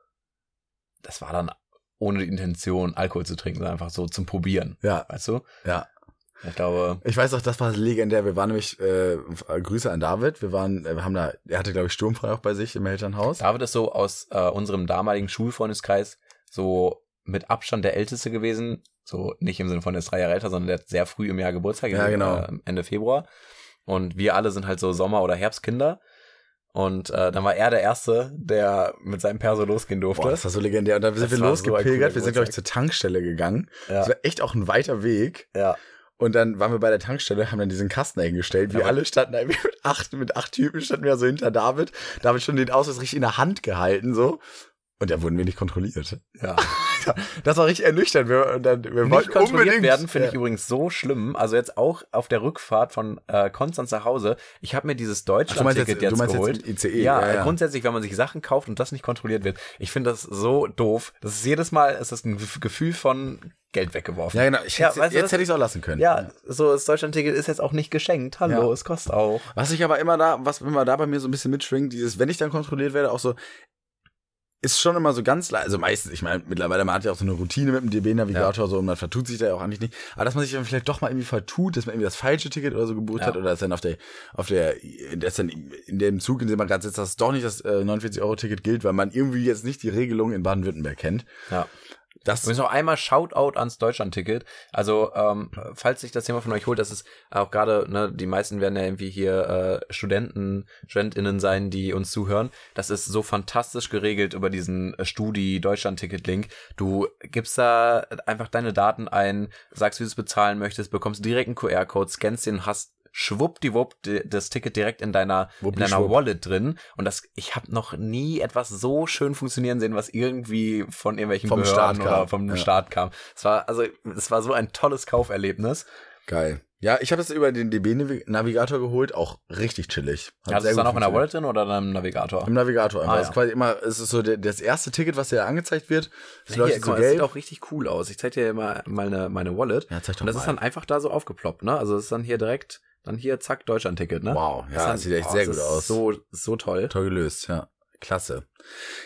das war dann ohne die Intention, Alkohol zu trinken, sondern einfach so zum Probieren, Ja, weißt du? ja. Ich glaube, Ich weiß auch, das war legendär. Wir waren nämlich, äh, Grüße an David. Wir waren, äh, wir haben da, er hatte, glaube ich, Sturmfrei auch bei sich im Elternhaus. David ist so aus äh, unserem damaligen Schulfreundeskreis so mit Abstand der Älteste gewesen. So nicht im Sinne von, der ist drei Jahre älter, sondern der hat sehr früh im Jahr Geburtstag, Ja, genau. äh, Ende Februar. Und wir alle sind halt so Sommer- oder Herbstkinder. Und äh, dann war er der Erste, der mit seinem Perso losgehen durfte. Boah, das war so legendär. Und da sind Das wir so losgepilgert. cooler wir sind, glaube ich, zur Tankstelle gegangen. ja, Das war echt auch ein weiter Weg. ja, Und dann waren wir bei der Tankstelle, haben dann diesen Kasten eingestellt. Wir Aber- alle standen da mit acht, mit acht Typen, standen wir so hinter David. David schon den Ausweis richtig in der Hand gehalten, so. Und da wurden wir nicht kontrolliert. Ja. Das war richtig ernüchternd. Wir, dann, wir Nicht wollten kontrolliert unbedingt werden finde ich Ja. übrigens so schlimm. Also jetzt auch auf der Rückfahrt von äh, Konstanz nach Hause. Ich habe mir dieses Deutschland-Ticket jetzt, jetzt, geholt. jetzt ICE. ja, äh, grundsätzlich, wenn man sich Sachen kauft und das nicht kontrolliert wird, ich finde das so doof. Das ist jedes Mal, ist das ein Gef- Gefühl von Geld weggeworfen. Ja, genau. Ich Ja, jetzt was? hätte ich es auch lassen können. Ja, so das Deutschland-Ticket ist jetzt auch nicht geschenkt. Hallo, Ja. es kostet auch. Was ich aber immer da, was immer da bei mir so ein bisschen mitschwingt, dieses, wenn ich dann kontrolliert werde, auch so, ist schon immer so ganz, le- also meistens, ich meine, mittlerweile, man hat ja auch so eine Routine mit dem DB-Navigator, so, und man vertut sich da ja auch eigentlich nicht, aber dass man sich dann vielleicht doch mal irgendwie vertut, dass man irgendwie das falsche Ticket oder so gebucht Ja. hat, oder dass dann auf der, auf der, dass dann in dem Zug, in dem man gerade sitzt, dass doch nicht das äh, 49-Euro-Ticket gilt, weil man irgendwie jetzt nicht die Regelung in Baden-Württemberg kennt. Ja. Das, müssen noch einmal Shoutout ans Deutschland-Ticket. Also, ähm, falls sich das jemand von euch holt, das ist auch gerade, ne, die meisten werden ja irgendwie hier äh, Studenten, StudentInnen sein, die uns zuhören. Das ist so fantastisch geregelt über diesen äh, Studi-Deutschland-Ticket-Link. Du gibst da einfach deine Daten ein, sagst, wie du es bezahlen möchtest, bekommst direkt einen QR-Code, scannst den, hast schwuppdiwupp di- das Ticket direkt in deiner in deiner. Wallet drin und das ich habe noch nie etwas so schön funktionieren sehen, was irgendwie von irgendwelchen Vom Behörden Staat kam. oder vom Ja. Start kam. Es war also es war so ein tolles Kauferlebnis. geil. Ja, ich habe das über den DB-Navigator geholt, auch richtig chillig. Hat du sehr es dann auch in der. Wallet drin oder dann im Navigator? Im Navigator einfach. Ah, Das ja. ist quasi immer, es ist so der, das erste Ticket, was dir angezeigt wird. Das Hier, leuchtet guck so das sieht auch richtig cool aus. Ich zeig dir mal meine, meine Wallet. Ja, zeig doch Und das mal. ist dann einfach da so aufgeploppt, ne? Also es ist dann hier direkt, dann hier, zack, Deutschland-Ticket, ne? Wow, ja, dann- das sieht echt oh, sehr das gut aus. So, so toll. Toll gelöst, ja. Klasse.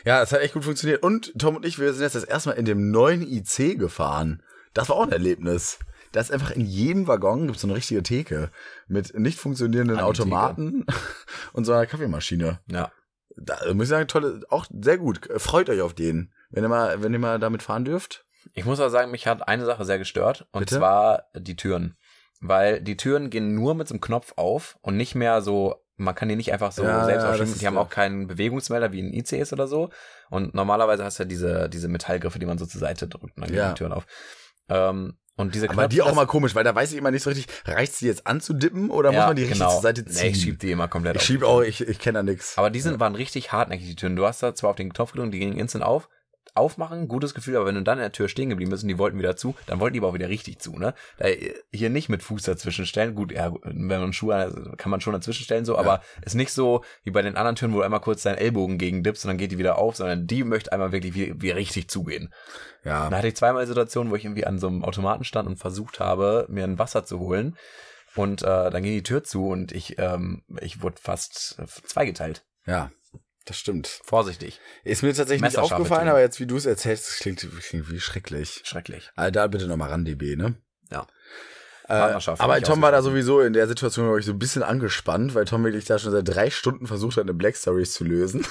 Ja, es hat echt gut funktioniert. Und Tom und ich, wir sind jetzt das erste Mal in dem neuen IC gefahren. Das war auch ein Erlebnis. Da ist einfach in jedem Waggon gibt so eine richtige Theke mit nicht funktionierenden die Automaten und so einer Kaffeemaschine. Ja. Da muss ich sagen, tolle, auch sehr gut. Freut euch auf den. Wenn ihr mal, wenn ihr mal damit fahren dürft. Ich muss aber sagen, mich hat eine Sache sehr gestört und Bitte? zwar die Türen. Weil die Türen gehen nur mit so einem Knopf auf und nicht mehr so, man kann die nicht einfach so Ja, selbst ja, aufschieben. Die haben ja- auch keinen Bewegungsmelder wie ein ICS oder so. Und normalerweise hast du ja diese, diese Metallgriffe, die man so zur Seite drückt und dann gehen Ja. die Türen auf. Ähm, und diese Aber Knöpfe, die auch mal komisch, weil da weiß ich immer nicht so richtig, reicht die jetzt anzudippen oder muss man die richtig zur Seite ziehen? genau. Nee, ich schieb die immer komplett ich auf schieb die auch, ich, ich kenne da nix. Aber die sind, waren richtig hartnäckig, die Türen. Du hast da zwar auf den Knopf gedrückt, die gingen instant auf, aufmachen, gutes Gefühl, aber wenn du dann in der Tür stehen geblieben bist und die wollten wieder zu, dann wollten die aber auch wieder richtig zu, ne? Da, hier nicht mit Fuß dazwischen stellen, gut, ja, wenn man Schuhe hat, kann man schon dazwischen stellen, so, aber ist nicht so wie bei den anderen Türen, wo du einmal kurz deinen Ellbogen gegen dippst und dann geht die wieder auf, sondern die möchte einmal wirklich wie, wie richtig zugehen. ja. Da hatte ich zweimal Situationen, wo ich irgendwie an so einem Automaten stand und versucht habe, mir ein Wasser zu holen. Und äh, dann ging die Tür zu und ich, ähm, ich wurde fast äh, zweigeteilt. Ja, das stimmt. Vorsichtig. Ist mir tatsächlich nicht aufgefallen, Themen. aber jetzt, wie du es erzählst, das klingt, klingt wie schrecklich. Schrecklich. Also da bitte nochmal ran, DB, ne? Ja. Äh, Partnerschaft aber Tom war da sowieso in der Situation, glaube ich, so ein bisschen angespannt, weil Tom wirklich da schon seit drei Stunden versucht hat, eine Black Stories zu lösen.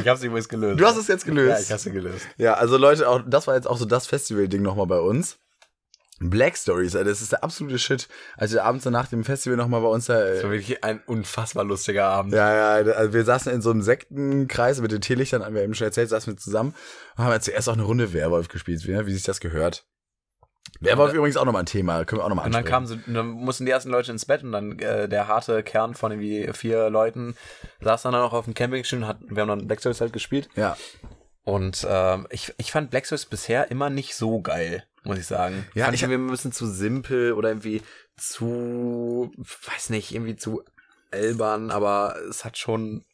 Ich habe sie übrigens gelöst. Du hast es jetzt gelöst. Ja, ich habe sie gelöst. Ja, also Leute, auch, das war jetzt auch so das Festival-Ding nochmal bei uns. Black Stories, das ist der absolute Shit. Als wir abends nach dem Festival nochmal bei uns da. Das Äh, war wirklich ein unfassbar lustiger Abend. ja, ja, also wir saßen in so einem Sektenkreis mit den Teelichtern, haben wir eben schon erzählt, saßen wir zusammen und haben jetzt zuerst auch eine Runde Werwolf gespielt, wie, wie sich das gehört. Werwolf Ja. übrigens auch nochmal ein Thema, können wir auch nochmal Und dann ansprechen. kamen so, dann mussten die ersten Leute ins Bett und dann äh, der harte Kern von irgendwie vier Leuten saß dann noch auf dem Campingstuhl und hat, wir haben dann Black Souls halt gespielt. ja, Und ähm, ich, ich fand Black Souls bisher immer nicht so geil, muss ich sagen. Ja, fand ich ich irgendwie ein bisschen zu simpel oder irgendwie zu, weiß nicht, irgendwie zu albern, aber es hat schon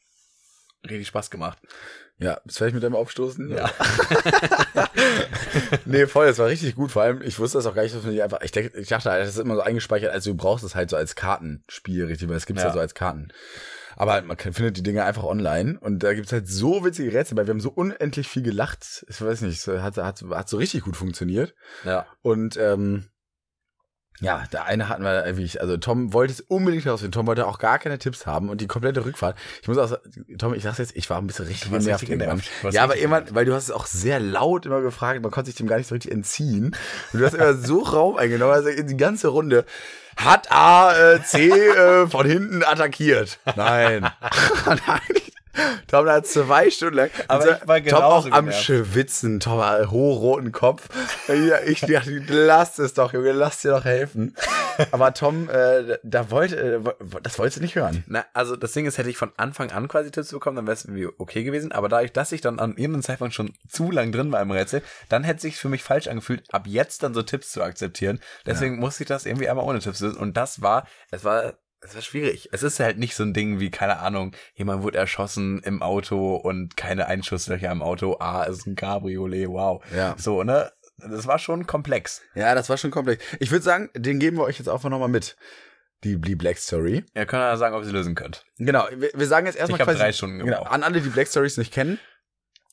richtig Spaß gemacht. ja, bist du fertig mit deinem Aufstoßen? Ja. nee, voll, das war richtig gut. Vor allem, ich wusste das auch gar nicht, dass man die einfach. Ich, denk, ich dachte, das ist immer so eingespeichert, also du brauchst es halt so als Kartenspiel, richtig, weil es gibt's ja. Ja. so als Karten. Aber man kann, findet die Dinge einfach online und da gibt's halt so witzige Rätsel, weil wir haben so unendlich viel gelacht. Ich weiß nicht, es hat, hat, hat so richtig gut funktioniert. Ja. Und ähm, ja, der eine hatten wir irgendwie, also Tom wollte es unbedingt herausfinden. Tom wollte auch gar keine Tipps haben und die komplette Rückfahrt. Ich muss auch sagen, Tom, ich sag's jetzt, ich war ein bisschen richtig genervt genervt. Ja, aber irgendwann, weil du hast es auch sehr laut immer gefragt, man konnte sich dem gar nicht so richtig entziehen. Und du hast immer so Raum eingenommen, also die ganze Runde. Hat A, äh, C äh, von hinten attackiert? Nein. Nein. Tom hat zwei Stunden lang. Aber so, ich war Tom auch genauso am. Schwitzen, Tom hat hochroten Kopf. Ja, ich dachte, lass es doch, Junge, lass dir doch helfen. Aber Tom, äh, da wollte, äh, das wolltest du nicht hören. Na, also das Ding ist, hätte ich von Anfang an quasi Tipps bekommen, dann wäre es irgendwie okay gewesen. Aber dadurch, dass ich dann an irgendeinem Zeitpunkt schon zu lang drin war im Rätsel, dann hätte es sich für mich falsch angefühlt, ab jetzt dann so Tipps zu akzeptieren. Deswegen musste ich das irgendwie einmal ohne Tipps lösen. Und das war, es war, es war schwierig. Es ist halt nicht so ein Ding wie, keine Ahnung, jemand wurde erschossen im Auto und keine Einschusslöcher im Auto. Ah, es ist ein Cabriolet, wow. Ja. So, ne? Das war schon komplex. Ja, das war schon komplex. Ich würde sagen, den geben wir euch jetzt einfach nochmal mit. Die, die Black Story. Ihr könnt ja sagen, ob ihr sie lösen könnt. Genau, wir, wir sagen jetzt erstmal Ich hab quasi. drei Stunden genau, gebraucht. An alle, die Black Stories nicht kennen.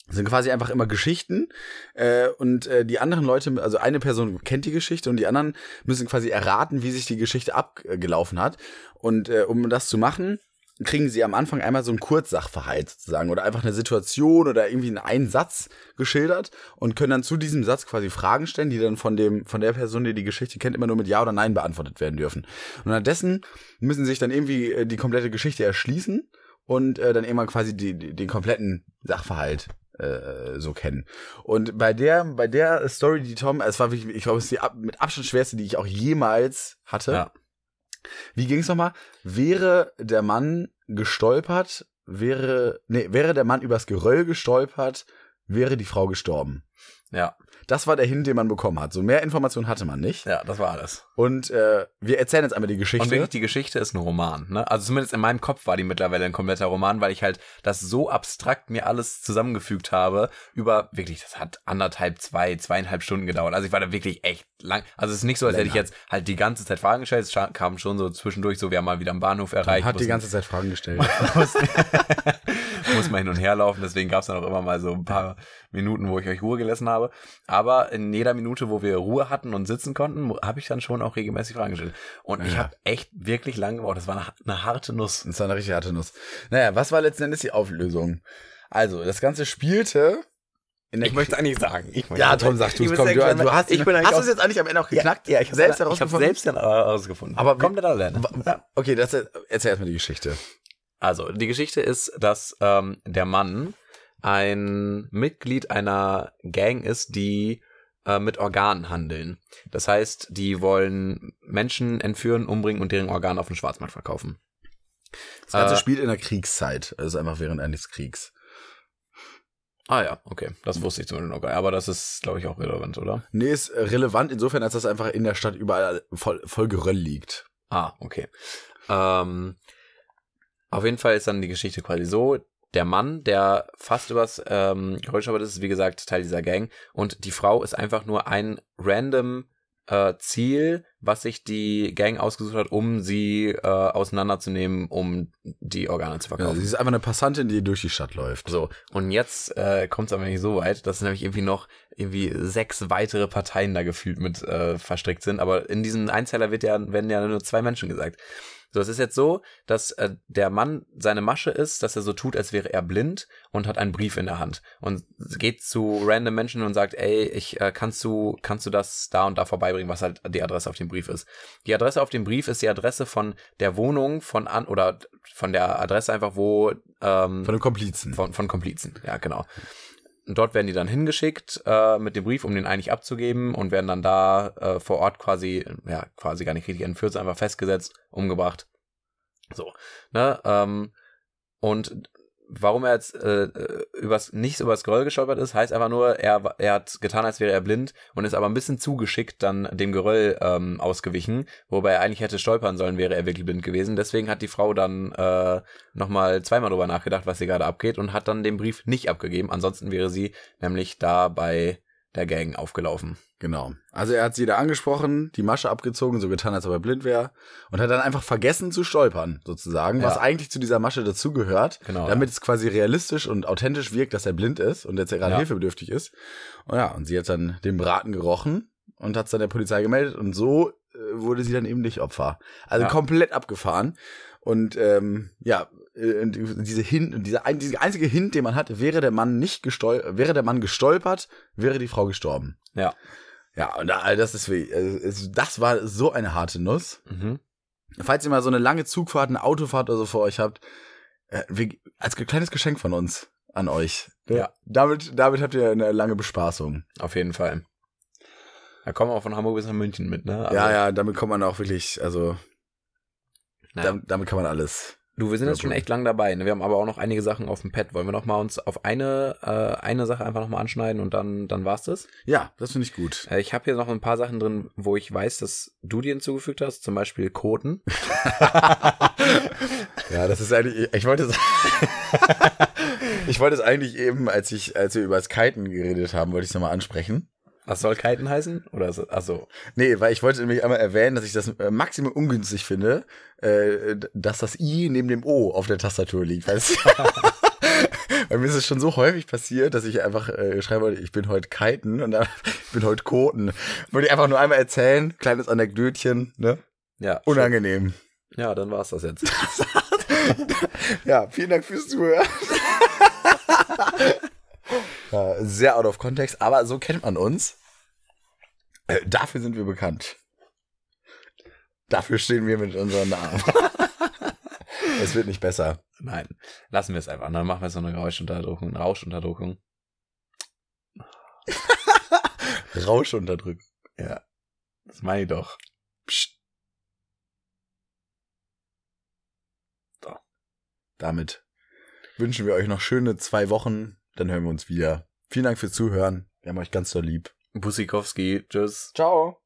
Sind quasi einfach immer Geschichten äh, und äh, die anderen Leute, also eine Person kennt die Geschichte und die anderen müssen quasi erraten, wie sich die Geschichte abgelaufen hat. Und äh, um das zu machen, kriegen sie am Anfang einmal so einen Kurzsachverhalt sozusagen oder einfach eine Situation oder irgendwie einen Satz geschildert und können dann zu diesem Satz quasi Fragen stellen, die dann von dem von der Person, die die Geschichte kennt, immer nur mit Ja oder Nein beantwortet werden dürfen. Und andessen müssen sich dann irgendwie äh, die komplette Geschichte erschließen und äh, dann irgendwann quasi die, die, den kompletten Sachverhalt äh, so kennen. Und bei der, bei der Story, die Tom, es war wirklich, ich glaube, es ist die ab, mit Abstand schwerste, die ich auch jemals hatte. Ja. Wie ging's nochmal? Wäre der Mann gestolpert, wäre, nee, wäre der Mann übers Geröll gestolpert, wäre die Frau gestorben. Ja, Das war der Hint, den man bekommen hat. So mehr Informationen hatte man nicht. ja, das war alles. Und äh, wir erzählen jetzt einmal die Geschichte. Und wirklich, die Geschichte ist ein Roman. Ne? Also zumindest in meinem Kopf war die mittlerweile ein kompletter Roman, weil ich halt das so abstrakt mir alles zusammengefügt habe. Über wirklich, das hat anderthalb, zwei, zweieinhalb Stunden gedauert. Also ich war da wirklich echt lang. Also es ist nicht so, als hätte ich Länger. jetzt halt die ganze Zeit Fragen gestellt. Es kam schon so zwischendurch so, wir haben mal wieder am Bahnhof erreicht. hat die mussten- ganze Zeit Fragen gestellt. muss mal hin und her laufen, deswegen gab es dann auch immer mal so ein paar Minuten, wo ich euch Ruhe gelassen habe. Aber in jeder Minute, wo wir Ruhe hatten und sitzen konnten, habe ich dann schon auch regelmäßig Fragen gestellt. Und ich Ja. habe echt wirklich lange gebraucht. Das war eine, eine harte Nuss. Das war eine richtig harte Nuss. Naja, was war letzten Endes die Auflösung? Also, das Ganze spielte Ich möchte eigentlich sagen. Ich Ja, Tom, sag du Ich es. Komm, du, ich du hast, ich bin hast du es jetzt eigentlich am Ende auch geknackt? Ja, ich habe selbst ich hab's herausgefunden? selbst dann herausgefunden. Aber kommt er alleine. Ja. Okay, das, erzähl erstmal die Geschichte. Also, die Geschichte ist, dass ähm, der Mann ein Mitglied einer Gang ist, die äh, mit Organen handeln. Das heißt, die wollen Menschen entführen, umbringen und deren Organe auf dem Schwarzmarkt verkaufen. Das Ganze Äh, spielt in der Kriegszeit. Also einfach während eines Kriegs. Ah ja, okay. Das wusste ich zumindest noch gar nicht. Aber das ist, glaube ich, auch relevant, oder? Nee, ist relevant insofern, als das einfach in der Stadt überall voll, voll Geröll liegt. Ah, okay. Ähm, auf jeden Fall ist dann die Geschichte quasi so. Der Mann, der fast übers ähm, stolpert ist, ist wie gesagt Teil dieser Gang. Und die Frau ist einfach nur ein random äh, Ziel, was sich die Gang ausgesucht hat, um sie äh, auseinanderzunehmen, um die Organe zu Ja, verkaufen. sie ist einfach eine Passantin, die durch die Stadt läuft. So, und jetzt äh, kommt es aber nicht so weit, dass nämlich irgendwie noch irgendwie sechs weitere Parteien da gefühlt mit äh, verstrickt sind. Aber in diesem Einzeiler wird ja, werden ja nur zwei Menschen gesagt. So, es ist jetzt so, dass äh, der Mann seine Masche ist, dass er so tut, als wäre er blind und hat einen Brief in der Hand und geht zu random Menschen und sagt, ey, ich äh, kannst du kannst du das da und da vorbeibringen, was halt die Adresse auf dem Brief ist. Die Adresse auf dem Brief ist die Adresse von der Wohnung von an oder von der Adresse einfach, wo ähm, Von einem Komplizen. von, von Komplizen, ja, genau. Dort werden die dann hingeschickt äh, mit dem Brief, um den eigentlich abzugeben und werden dann da äh, vor Ort quasi, ja, quasi gar nicht richtig entführt, einfach festgesetzt, umgebracht. So, ne, ähm, und warum er jetzt äh, äh, übers, nicht übers Geröll gestolpert ist, heißt einfach nur, er, er hat getan, als wäre er blind und ist aber ein bisschen zugeschickt dann dem Geröll ähm, ausgewichen, wobei er eigentlich hätte stolpern sollen, wäre er wirklich blind gewesen. Deswegen hat die Frau dann äh, nochmal zweimal drüber nachgedacht, was hier gerade abgeht und hat dann den Brief nicht abgegeben. Ansonsten wäre sie nämlich da bei der Gang aufgelaufen. Genau. Also er hat sie da angesprochen, die Masche abgezogen, so getan, als ob er blind wäre. Und hat dann einfach vergessen zu stolpern, sozusagen, was Ja. eigentlich zu dieser Masche dazugehört. Genau, Damit es quasi realistisch und authentisch wirkt, dass er blind ist und jetzt gerade Ja. hilfebedürftig ist. Und ja, und sie hat dann den Braten gerochen und hat es dann der Polizei gemeldet. Und so äh, wurde sie dann eben nicht Opfer. Also Ja. komplett abgefahren. Und ähm, ja, äh, diese Hint, dieser, ein, dieser einzige Hint, den man hat, wäre der Mann nicht gestol wäre der Mann gestolpert, wäre die Frau gestorben. Ja. Ja, und da, das ist wie, also das war so eine harte Nuss. Mhm. Falls ihr mal so eine lange Zugfahrt, eine Autofahrt oder so vor euch habt, Äh, als kleines Geschenk von uns an euch. Ja. Damit, damit habt ihr eine lange Bespaßung. Auf jeden Fall. Da kommen wir auch von Hamburg bis nach München mit, ne? Also, ja, ja, damit kommt man auch wirklich, also damit, damit kann man alles. Du, wir sind jetzt schon echt lang dabei. Ne? Wir haben aber auch noch einige Sachen auf dem Pad. Wollen wir noch mal uns auf eine, äh, eine Sache einfach noch mal anschneiden und dann, dann war's das? Ja, das finde ich gut. Äh, ich habe hier noch ein paar Sachen drin, wo ich weiß, dass du die hinzugefügt hast. Zum Beispiel Koten. Ja, das ist eigentlich, ich wollte es, ich wollte es eigentlich eben, als ich, als wir über das Kiten geredet haben, wollte ich es nochmal ansprechen. Was soll Kiten heißen? Oder so? Achso. Nee, weil ich wollte nämlich einmal erwähnen, dass ich das äh, maximal ungünstig finde, äh, dass das I neben dem O auf der Tastatur liegt. Weißt du? Weil mir ist es schon so häufig passiert, dass ich einfach äh, schreiben wollte, ich bin heute Kiten und dann ich bin heute Koten. Wollte ich einfach nur einmal erzählen, kleines Anekdötchen, ne? Ja. Unangenehm. Ja, dann war's das jetzt. Ja, vielen Dank fürs Zuhören. Ja, sehr out of context, aber so kennt man uns. Äh, dafür sind wir bekannt. Dafür stehen wir mit unserem Namen. es wird nicht besser. Nein. Lassen wir es einfach. Dann machen wir so eine Rauschunterdrückung. Rauschunterdrückung. Rausch unterdrückt. Ja. Das meine ich doch. Psst. Damit wünschen wir euch noch schöne zwei Wochen. Dann hören wir uns wieder. Vielen Dank fürs Zuhören. Wir haben euch ganz doll lieb. Busikowski. Tschüss. Ciao.